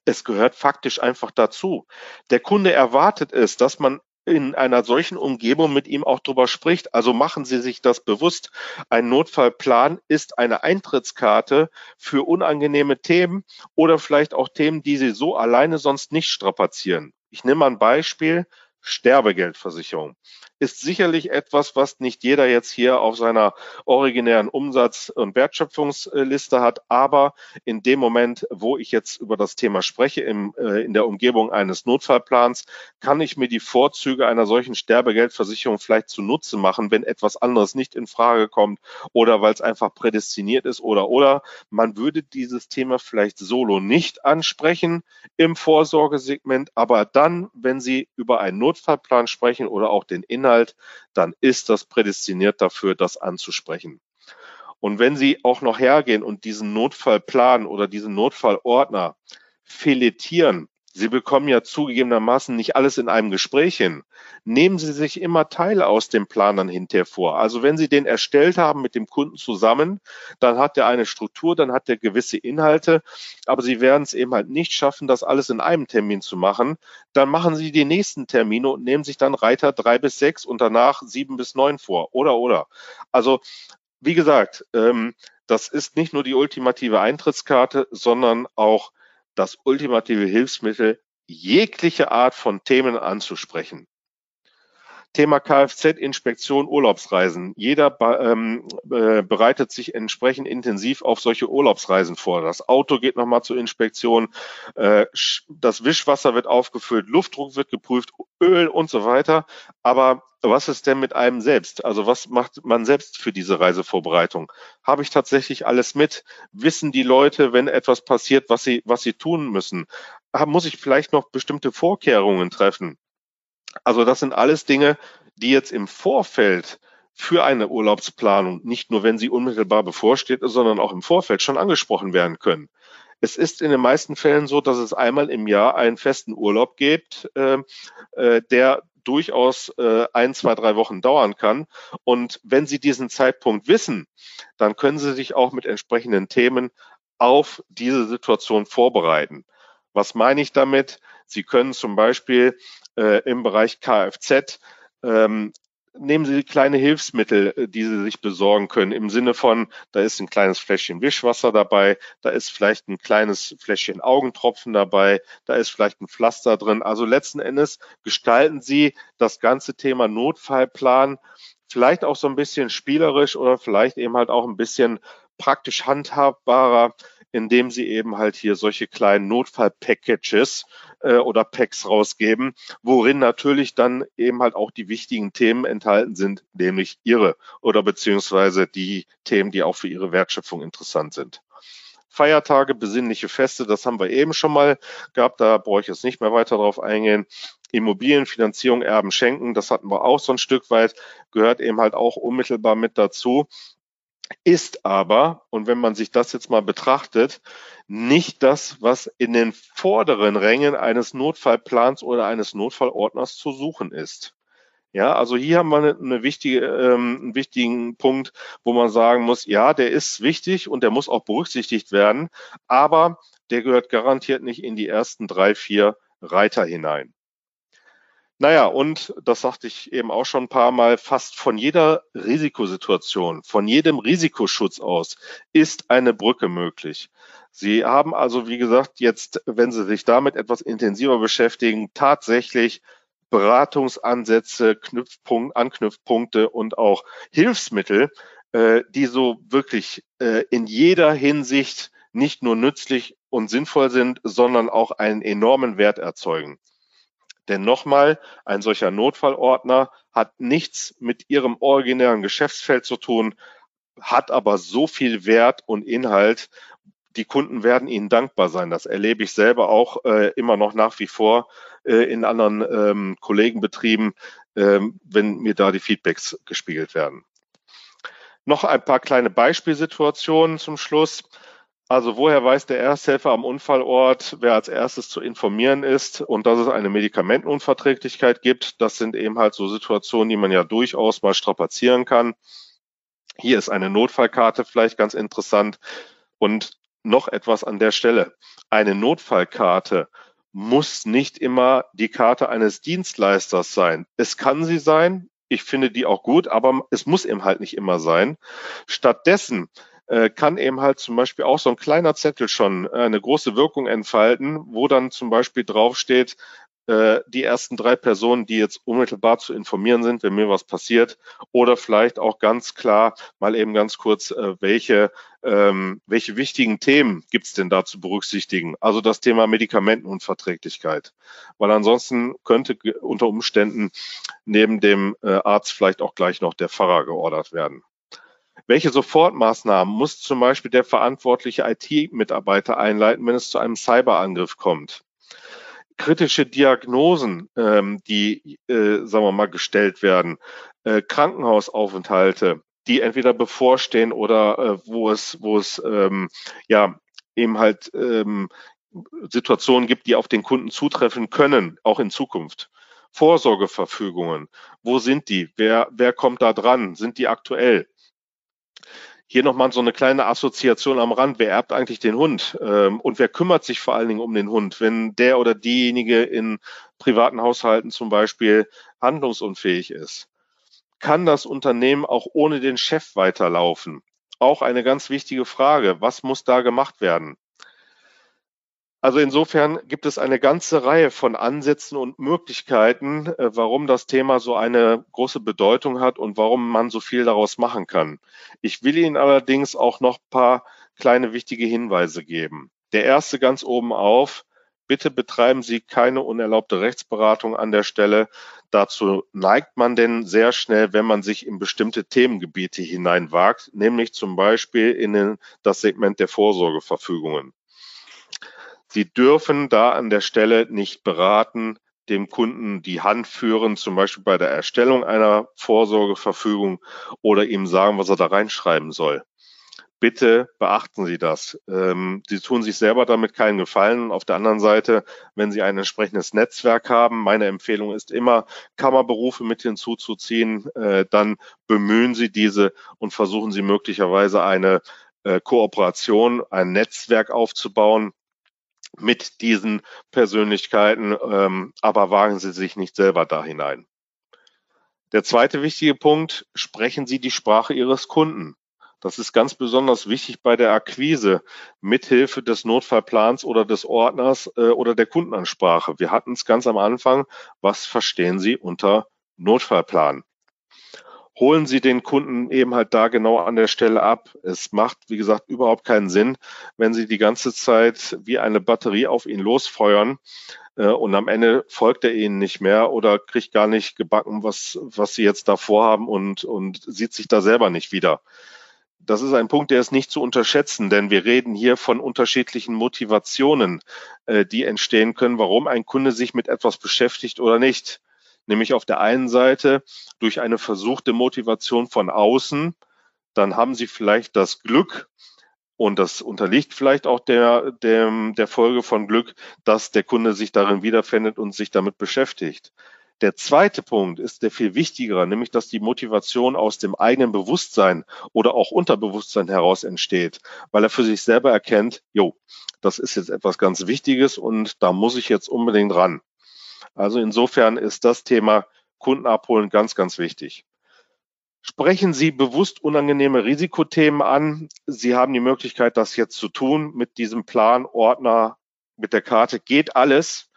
es gehört faktisch einfach dazu. Der Kunde erwartet es, dass man in einer solchen Umgebung mit ihm auch drüber spricht. Also machen Sie sich das bewusst. Ein Notfallplan ist eine Eintrittskarte für unangenehme Themen oder vielleicht auch Themen, die Sie so alleine sonst nicht strapazieren. Ich nehme mal ein Beispiel. Sterbegeldversicherung ist sicherlich etwas, was nicht jeder jetzt hier auf seiner originären Umsatz- und Wertschöpfungsliste hat. Aber in dem Moment, wo ich jetzt über das Thema spreche, im, äh, in der Umgebung eines Notfallplans, kann ich mir die Vorzüge einer solchen Sterbegeldversicherung vielleicht zunutze machen, wenn etwas anderes nicht in Frage kommt oder weil es einfach prädestiniert ist oder oder. Man würde dieses Thema vielleicht solo nicht ansprechen im Vorsorgesegment, aber dann, wenn Sie über einen Notfallplan sprechen oder auch den Inhalt Inhalt, dann ist das prädestiniert dafür, das anzusprechen. Und wenn Sie auch noch hergehen und diesen Notfallplan oder diesen Notfallordner filetieren, Sie bekommen ja zugegebenermaßen nicht alles in einem Gespräch hin. Nehmen Sie sich immer Teile aus dem Plan dann hinterher vor. Also wenn Sie den erstellt haben mit dem Kunden zusammen, dann hat er eine Struktur, dann hat er gewisse Inhalte, aber Sie werden es eben halt nicht schaffen, das alles in einem Termin zu machen. Dann machen Sie die nächsten Termine und nehmen sich dann Reiter drei bis sechs und danach sieben bis neun vor. Oder, oder. Also, wie gesagt, ähm, das ist nicht nur die ultimative Eintrittskarte, sondern auch das ultimative Hilfsmittel, jegliche Art von Themen anzusprechen. Thema Kfz-Inspektion, Urlaubsreisen. Jeder ähm, äh, bereitet sich entsprechend intensiv auf solche Urlaubsreisen vor. Das Auto geht nochmal zur Inspektion, äh, das Wischwasser wird aufgefüllt, Luftdruck wird geprüft, Öl und so weiter. Aber was ist denn mit einem selbst? Also was macht man selbst für diese Reisevorbereitung? Habe ich tatsächlich alles mit? Wissen die Leute, wenn etwas passiert, was sie, was sie tun müssen? Muss ich vielleicht noch bestimmte Vorkehrungen treffen? Also das sind alles Dinge, die jetzt im Vorfeld für eine Urlaubsplanung, nicht nur wenn sie unmittelbar bevorsteht, sondern auch im Vorfeld schon angesprochen werden können. Es ist in den meisten Fällen so, dass es einmal im Jahr einen festen Urlaub gibt, äh, äh, der durchaus äh, ein, zwei, drei Wochen dauern kann. Und wenn Sie diesen Zeitpunkt wissen, dann können Sie sich auch mit entsprechenden Themen auf diese Situation vorbereiten. Was meine ich damit? Sie können zum Beispiel äh, im Bereich Kfz ähm, nehmen Sie kleine Hilfsmittel, äh, die Sie sich besorgen können, im Sinne von, da ist ein kleines Fläschchen Wischwasser dabei, da ist vielleicht ein kleines Fläschchen Augentropfen dabei, da ist vielleicht ein Pflaster drin. Also letzten Endes gestalten Sie das ganze Thema Notfallplan vielleicht auch so ein bisschen spielerisch oder vielleicht eben halt auch ein bisschen praktisch handhabbarer, indem sie eben halt hier solche kleinen Notfall-Packages äh, oder Packs rausgeben, worin natürlich dann eben halt auch die wichtigen Themen enthalten sind, nämlich ihre oder beziehungsweise die Themen, die auch für ihre Wertschöpfung interessant sind. Feiertage, besinnliche Feste, das haben wir eben schon mal gehabt, da brauche ich jetzt nicht mehr weiter drauf eingehen. Immobilienfinanzierung, Erben schenken, das hatten wir auch so ein Stück weit, gehört eben halt auch unmittelbar mit dazu ist aber, und wenn man sich das jetzt mal betrachtet, nicht das, was in den vorderen Rängen eines Notfallplans oder eines Notfallordners zu suchen ist. Ja, also hier haben wir eine, wichtige, ähm, einen wichtigen Punkt, wo man sagen muss, ja, der ist wichtig und der muss auch berücksichtigt werden, aber der gehört garantiert nicht in die ersten drei, vier Reiter hinein. Naja, und das sagte ich eben auch schon ein paar Mal, fast von jeder Risikosituation, von jedem Risikoschutz aus ist eine Brücke möglich. Sie haben also, wie gesagt, jetzt, wenn Sie sich damit etwas intensiver beschäftigen, tatsächlich Beratungsansätze, Knüpfpunkt, Anknüpfpunkte und auch Hilfsmittel, äh, die so wirklich äh, in jeder Hinsicht nicht nur nützlich und sinnvoll sind, sondern auch einen enormen Wert erzeugen. Denn nochmal, ein solcher Notfallordner hat nichts mit Ihrem originären Geschäftsfeld zu tun, hat aber so viel Wert und Inhalt. Die Kunden werden Ihnen dankbar sein. Das erlebe ich selber auch äh, immer noch nach wie vor äh, in anderen ähm, Kollegenbetrieben, ähm, wenn mir da die Feedbacks gespiegelt werden. Noch ein paar kleine Beispielsituationen zum Schluss. Also woher weiß der Ersthelfer am Unfallort, wer als erstes zu informieren ist und dass es eine Medikamentenunverträglichkeit gibt? Das sind eben halt so Situationen, die man ja durchaus mal strapazieren kann. Hier ist eine Notfallkarte vielleicht ganz interessant. Und noch etwas an der Stelle. Eine Notfallkarte muss nicht immer die Karte eines Dienstleisters sein. Es kann sie sein. Ich finde die auch gut, aber es muss eben halt nicht immer sein. Stattdessen äh, kann eben halt zum Beispiel auch so ein kleiner Zettel schon äh, eine große Wirkung entfalten, wo dann zum Beispiel draufsteht, äh, die ersten drei Personen, die jetzt unmittelbar zu informieren sind, wenn mir was passiert, oder vielleicht auch ganz klar mal eben ganz kurz, welche, ähm, welche wichtigen Themen gibt es denn da zu berücksichtigen? Also das Thema Medikamentenunverträglichkeit, weil ansonsten könnte unter Umständen neben dem Arzt vielleicht auch gleich noch der Pfarrer geordert werden. Welche Sofortmaßnahmen muss zum Beispiel der verantwortliche IT-Mitarbeiter einleiten, wenn es zu einem Cyberangriff kommt? Kritische Diagnosen, ähm, die, äh, sagen wir mal, gestellt werden, äh, Krankenhausaufenthalte, die entweder bevorstehen oder äh, wo es, wo es ähm, ja eben halt ähm, Situationen gibt, die auf den Kunden zutreffen können, auch in Zukunft. Vorsorgeverfügungen, wo sind die? Wer, wer kommt da dran? Sind die aktuell? Hier nochmal so eine kleine Assoziation am Rand. Wer erbt eigentlich den Hund? Ähm, und wer kümmert sich vor allen Dingen um den Hund, wenn der oder diejenige in privaten Haushalten zum Beispiel handlungsunfähig ist? Kann das Unternehmen auch ohne den Chef weiterlaufen? Auch eine ganz wichtige Frage. Was muss da gemacht werden? Also insofern gibt es eine ganze Reihe von Ansätzen und Möglichkeiten, äh, warum das Thema so eine große Bedeutung hat und warum man so viel daraus machen kann. Ich will Ihnen allerdings auch noch ein paar kleine wichtige Hinweise geben. Der erste ganz oben auf. Bitte betreiben Sie keine unerlaubte Rechtsberatung an der Stelle. Dazu neigt man denn sehr schnell, wenn man sich in bestimmte Themengebiete hineinwagt, nämlich zum Beispiel in das Segment der Vorsorgeverfügungen. Sie dürfen da an der Stelle nicht beraten, dem Kunden die Hand führen, zum Beispiel bei der Erstellung einer Vorsorgeverfügung oder ihm sagen, was er da reinschreiben soll. Bitte beachten Sie das. Ähm, Sie tun sich selber damit keinen Gefallen. Auf der anderen Seite, wenn Sie ein entsprechendes Netzwerk haben, meine Empfehlung ist immer, Kammerberufe mit hinzuzuziehen, äh, dann bemühen Sie diese und versuchen Sie möglicherweise eine äh, Kooperation, ein Netzwerk aufzubauen, mit diesen Persönlichkeiten, ähm, aber wagen Sie sich nicht selber da hinein. Der zweite wichtige Punkt, sprechen Sie die Sprache Ihres Kunden. Das ist ganz besonders wichtig bei der Akquise mithilfe des Notfallplans oder des Ordners äh, oder der Kundenansprache. Wir hatten es ganz am Anfang. Was verstehen Sie unter Notfallplan? Holen Sie den Kunden eben halt da genau an der Stelle ab. Es macht, wie gesagt, überhaupt keinen Sinn, wenn Sie die ganze Zeit wie eine Batterie auf ihn losfeuern äh, und am Ende folgt er Ihnen nicht mehr oder kriegt gar nicht gebacken, was, was Sie jetzt da vorhaben und, und sieht sich da selber nicht wieder. Das ist ein Punkt, der ist nicht zu unterschätzen, denn wir reden hier von unterschiedlichen Motivationen, äh, die entstehen können, warum ein Kunde sich mit etwas beschäftigt oder nicht nämlich auf der einen Seite durch eine versuchte Motivation von außen, dann haben sie vielleicht das Glück, und das unterliegt vielleicht auch der, der, der Folge von Glück, dass der Kunde sich darin wiederfindet und sich damit beschäftigt. Der zweite Punkt ist der viel wichtigere, nämlich dass die Motivation aus dem eigenen Bewusstsein oder auch Unterbewusstsein heraus entsteht, weil er für sich selber erkennt, jo, das ist jetzt etwas ganz Wichtiges und da muss ich jetzt unbedingt ran. Also insofern ist das Thema Kunden abholen ganz, ganz wichtig. Sprechen Sie bewusst unangenehme Risikothemen an. Sie haben die Möglichkeit, das jetzt zu tun mit diesem Plan, Ordner, mit der Karte. Geht alles.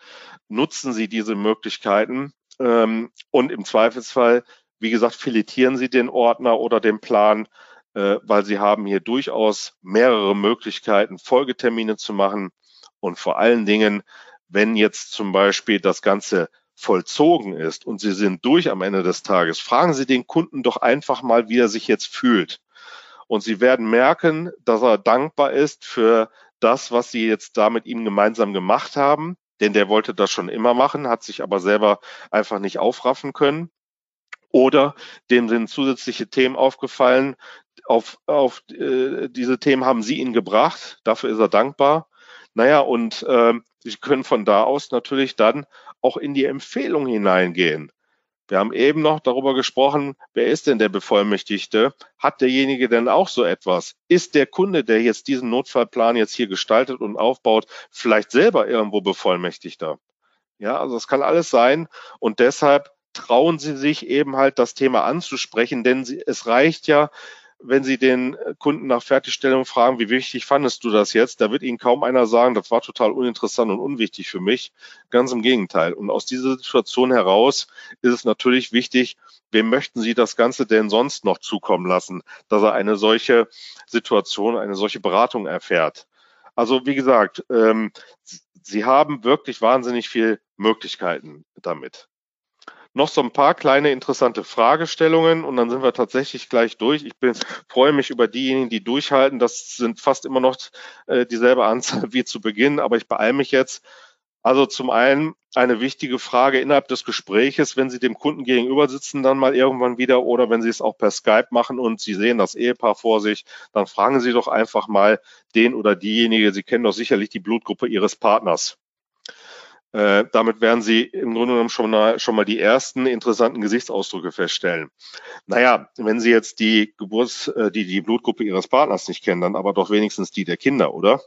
Nutzen Sie diese Möglichkeiten. Ähm, und im Zweifelsfall, wie gesagt, filetieren Sie den Ordner oder den Plan, äh, weil Sie haben hier durchaus mehrere Möglichkeiten, Folgetermine zu machen. Und vor allen Dingen, wenn jetzt zum Beispiel das Ganze vollzogen ist und Sie sind durch am Ende des Tages, fragen Sie den Kunden doch einfach mal, wie er sich jetzt fühlt. Und Sie werden merken, dass er dankbar ist für das, was Sie jetzt da mit ihm gemeinsam gemacht haben denn der wollte das schon immer machen, hat sich aber selber einfach nicht aufraffen können. Oder dem sind zusätzliche Themen aufgefallen. Auf, auf äh, diese Themen haben Sie ihn gebracht. Dafür ist er dankbar. Naja, und äh, Sie können von da aus natürlich dann auch in die Empfehlung hineingehen. Wir haben eben noch darüber gesprochen, wer ist denn der Bevollmächtigte? Hat derjenige denn auch so etwas? Ist der Kunde, der jetzt diesen Notfallplan jetzt hier gestaltet und aufbaut, vielleicht selber irgendwo Bevollmächtigter? Ja, also das kann alles sein und deshalb trauen Sie sich eben halt das Thema anzusprechen, denn es reicht ja, wenn Sie den äh, Kunden nach Fertigstellung fragen, wie wichtig fandest du das jetzt, da wird Ihnen kaum einer sagen, das war total uninteressant und unwichtig für mich. Ganz im Gegenteil. Und aus dieser Situation heraus ist es natürlich wichtig, wem möchten Sie das Ganze denn sonst noch zukommen lassen, dass er eine solche Situation, eine solche Beratung erfährt. Also wie gesagt, ähm, Sie haben wirklich wahnsinnig viel Möglichkeiten damit noch so ein paar kleine interessante Fragestellungen und dann sind wir tatsächlich gleich durch. Ich bin, freue mich über diejenigen, die durchhalten. Das sind fast immer noch äh, dieselbe Anzahl wie zu Beginn, aber ich beeile mich jetzt. Also zum einen eine wichtige Frage innerhalb des Gespräches, wenn Sie dem Kunden gegenüber sitzen, dann mal irgendwann wieder oder wenn Sie es auch per Skype machen und Sie sehen das Ehepaar vor sich, dann fragen Sie doch einfach mal den oder diejenige, Sie kennen doch sicherlich die Blutgruppe Ihres Partners. Äh, damit werden Sie im Grunde genommen schon mal, schon mal die ersten interessanten Gesichtsausdrücke feststellen. Naja, wenn Sie jetzt die Geburts-, äh, die, die Blutgruppe Ihres Partners nicht kennen, dann aber doch wenigstens die der Kinder, oder?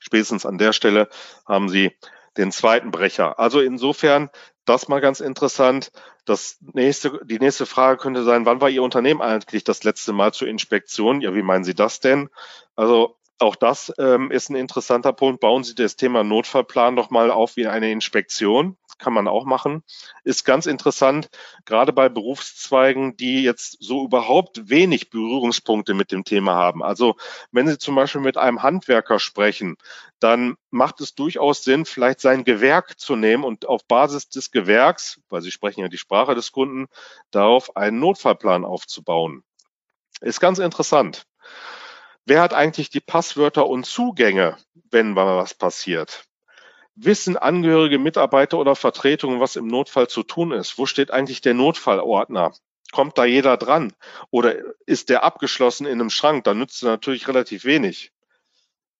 Spätestens an der Stelle haben Sie den zweiten Brecher. Also insofern, das mal ganz interessant. Das nächste, die nächste Frage könnte sein, wann war Ihr Unternehmen eigentlich das letzte Mal zur Inspektion? Ja, wie meinen Sie das denn? Also auch das ähm, ist ein interessanter Punkt. Bauen Sie das Thema Notfallplan noch mal auf wie eine Inspektion. Kann man auch machen. Ist ganz interessant, gerade bei Berufszweigen, die jetzt so überhaupt wenig Berührungspunkte mit dem Thema haben. Also wenn Sie zum Beispiel mit einem Handwerker sprechen, dann macht es durchaus Sinn, vielleicht sein Gewerk zu nehmen und auf Basis des Gewerks, weil Sie sprechen ja die Sprache des Kunden, darauf einen Notfallplan aufzubauen. Ist ganz interessant. Wer hat eigentlich die Passwörter und Zugänge, wenn mal was passiert? Wissen Angehörige, Mitarbeiter oder Vertretungen, was im Notfall zu tun ist? Wo steht eigentlich der Notfallordner? Kommt da jeder dran? Oder ist der abgeschlossen in einem Schrank? Da nützt es natürlich relativ wenig.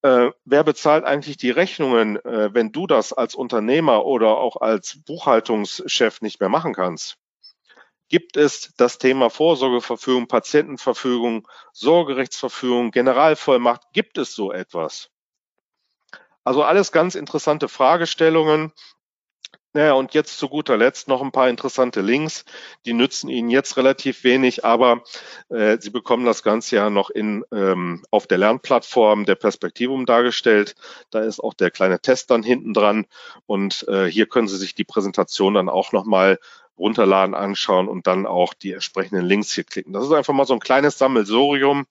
Äh, wer bezahlt eigentlich die Rechnungen, äh, wenn du das als Unternehmer oder auch als Buchhaltungschef nicht mehr machen kannst? Gibt es das Thema Vorsorgeverfügung, Patientenverfügung, Sorgerechtsverfügung, Generalvollmacht. Gibt es so etwas? Also alles ganz interessante Fragestellungen. Naja, und jetzt zu guter Letzt noch ein paar interessante Links. Die nützen Ihnen jetzt relativ wenig, aber äh, Sie bekommen das Ganze ja noch in, ähm, auf der Lernplattform der Perspektivum dargestellt. Da ist auch der kleine Test dann hinten dran. Und äh, hier können Sie sich die Präsentation dann auch nochmal runterladen, anschauen und dann auch die entsprechenden Links hier klicken. Das ist einfach mal so ein kleines Sammelsorium.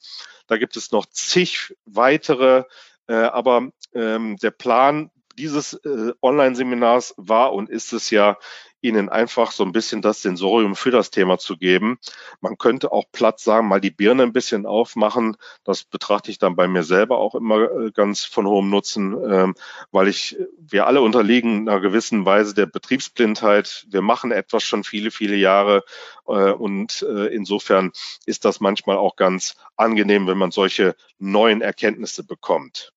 Da gibt es noch zig weitere, äh, aber ähm, der Plan dieses äh, Online-Seminars war und ist es ja, Ihnen einfach so ein bisschen das Sensorium für das Thema zu geben. Man könnte auch platt sagen, mal die Birne ein bisschen aufmachen. Das betrachte ich dann bei mir selber auch immer äh, ganz von hohem Nutzen, ähm, weil ich, wir alle unterliegen einer gewissen Weise der Betriebsblindheit. Wir machen etwas schon viele, viele Jahre äh, und äh, insofern ist das manchmal auch ganz angenehm, wenn man solche neuen Erkenntnisse bekommt.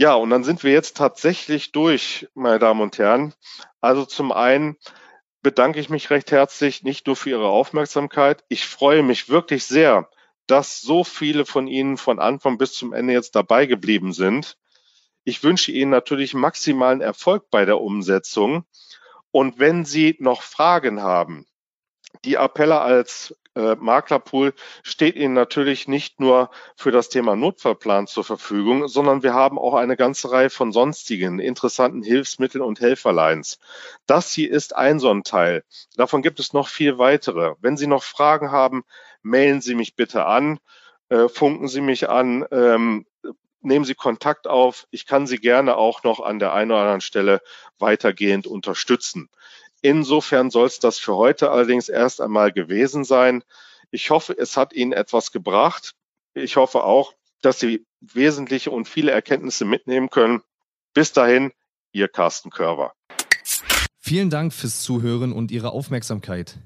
Ja, und dann sind wir jetzt tatsächlich durch, meine Damen und Herren. Also zum einen bedanke ich mich recht herzlich nicht nur für Ihre Aufmerksamkeit. Ich freue mich wirklich sehr, dass so viele von Ihnen von Anfang bis zum Ende jetzt dabei geblieben sind. Ich wünsche Ihnen natürlich maximalen Erfolg bei der Umsetzung. Und wenn Sie noch Fragen haben, die Appelle als äh, Maklerpool steht Ihnen natürlich nicht nur für das Thema Notfallplan zur Verfügung, sondern wir haben auch eine ganze Reihe von sonstigen interessanten Hilfsmitteln und Helferlines. Das hier ist ein so ein Teil. Davon gibt es noch viel weitere. Wenn Sie noch Fragen haben, mailen Sie mich bitte an, äh, funken Sie mich an, ähm, nehmen Sie Kontakt auf. Ich kann Sie gerne auch noch an der einen oder anderen Stelle weitergehend unterstützen. Insofern soll es das für heute allerdings erst einmal gewesen sein. Ich hoffe, es hat Ihnen etwas gebracht. Ich hoffe auch, dass Sie wesentliche und viele Erkenntnisse mitnehmen können. Bis dahin, Ihr Carsten Körver. Vielen Dank fürs Zuhören und Ihre Aufmerksamkeit.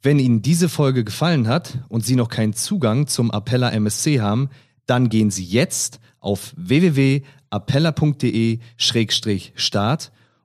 Wenn Ihnen diese Folge gefallen hat und Sie noch keinen Zugang zum Appella MSC haben, dann gehen Sie jetzt auf www.appella.de-start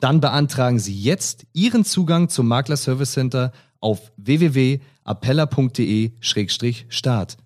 Dann beantragen Sie jetzt Ihren Zugang zum Makler Service Center auf www.appella.de-start.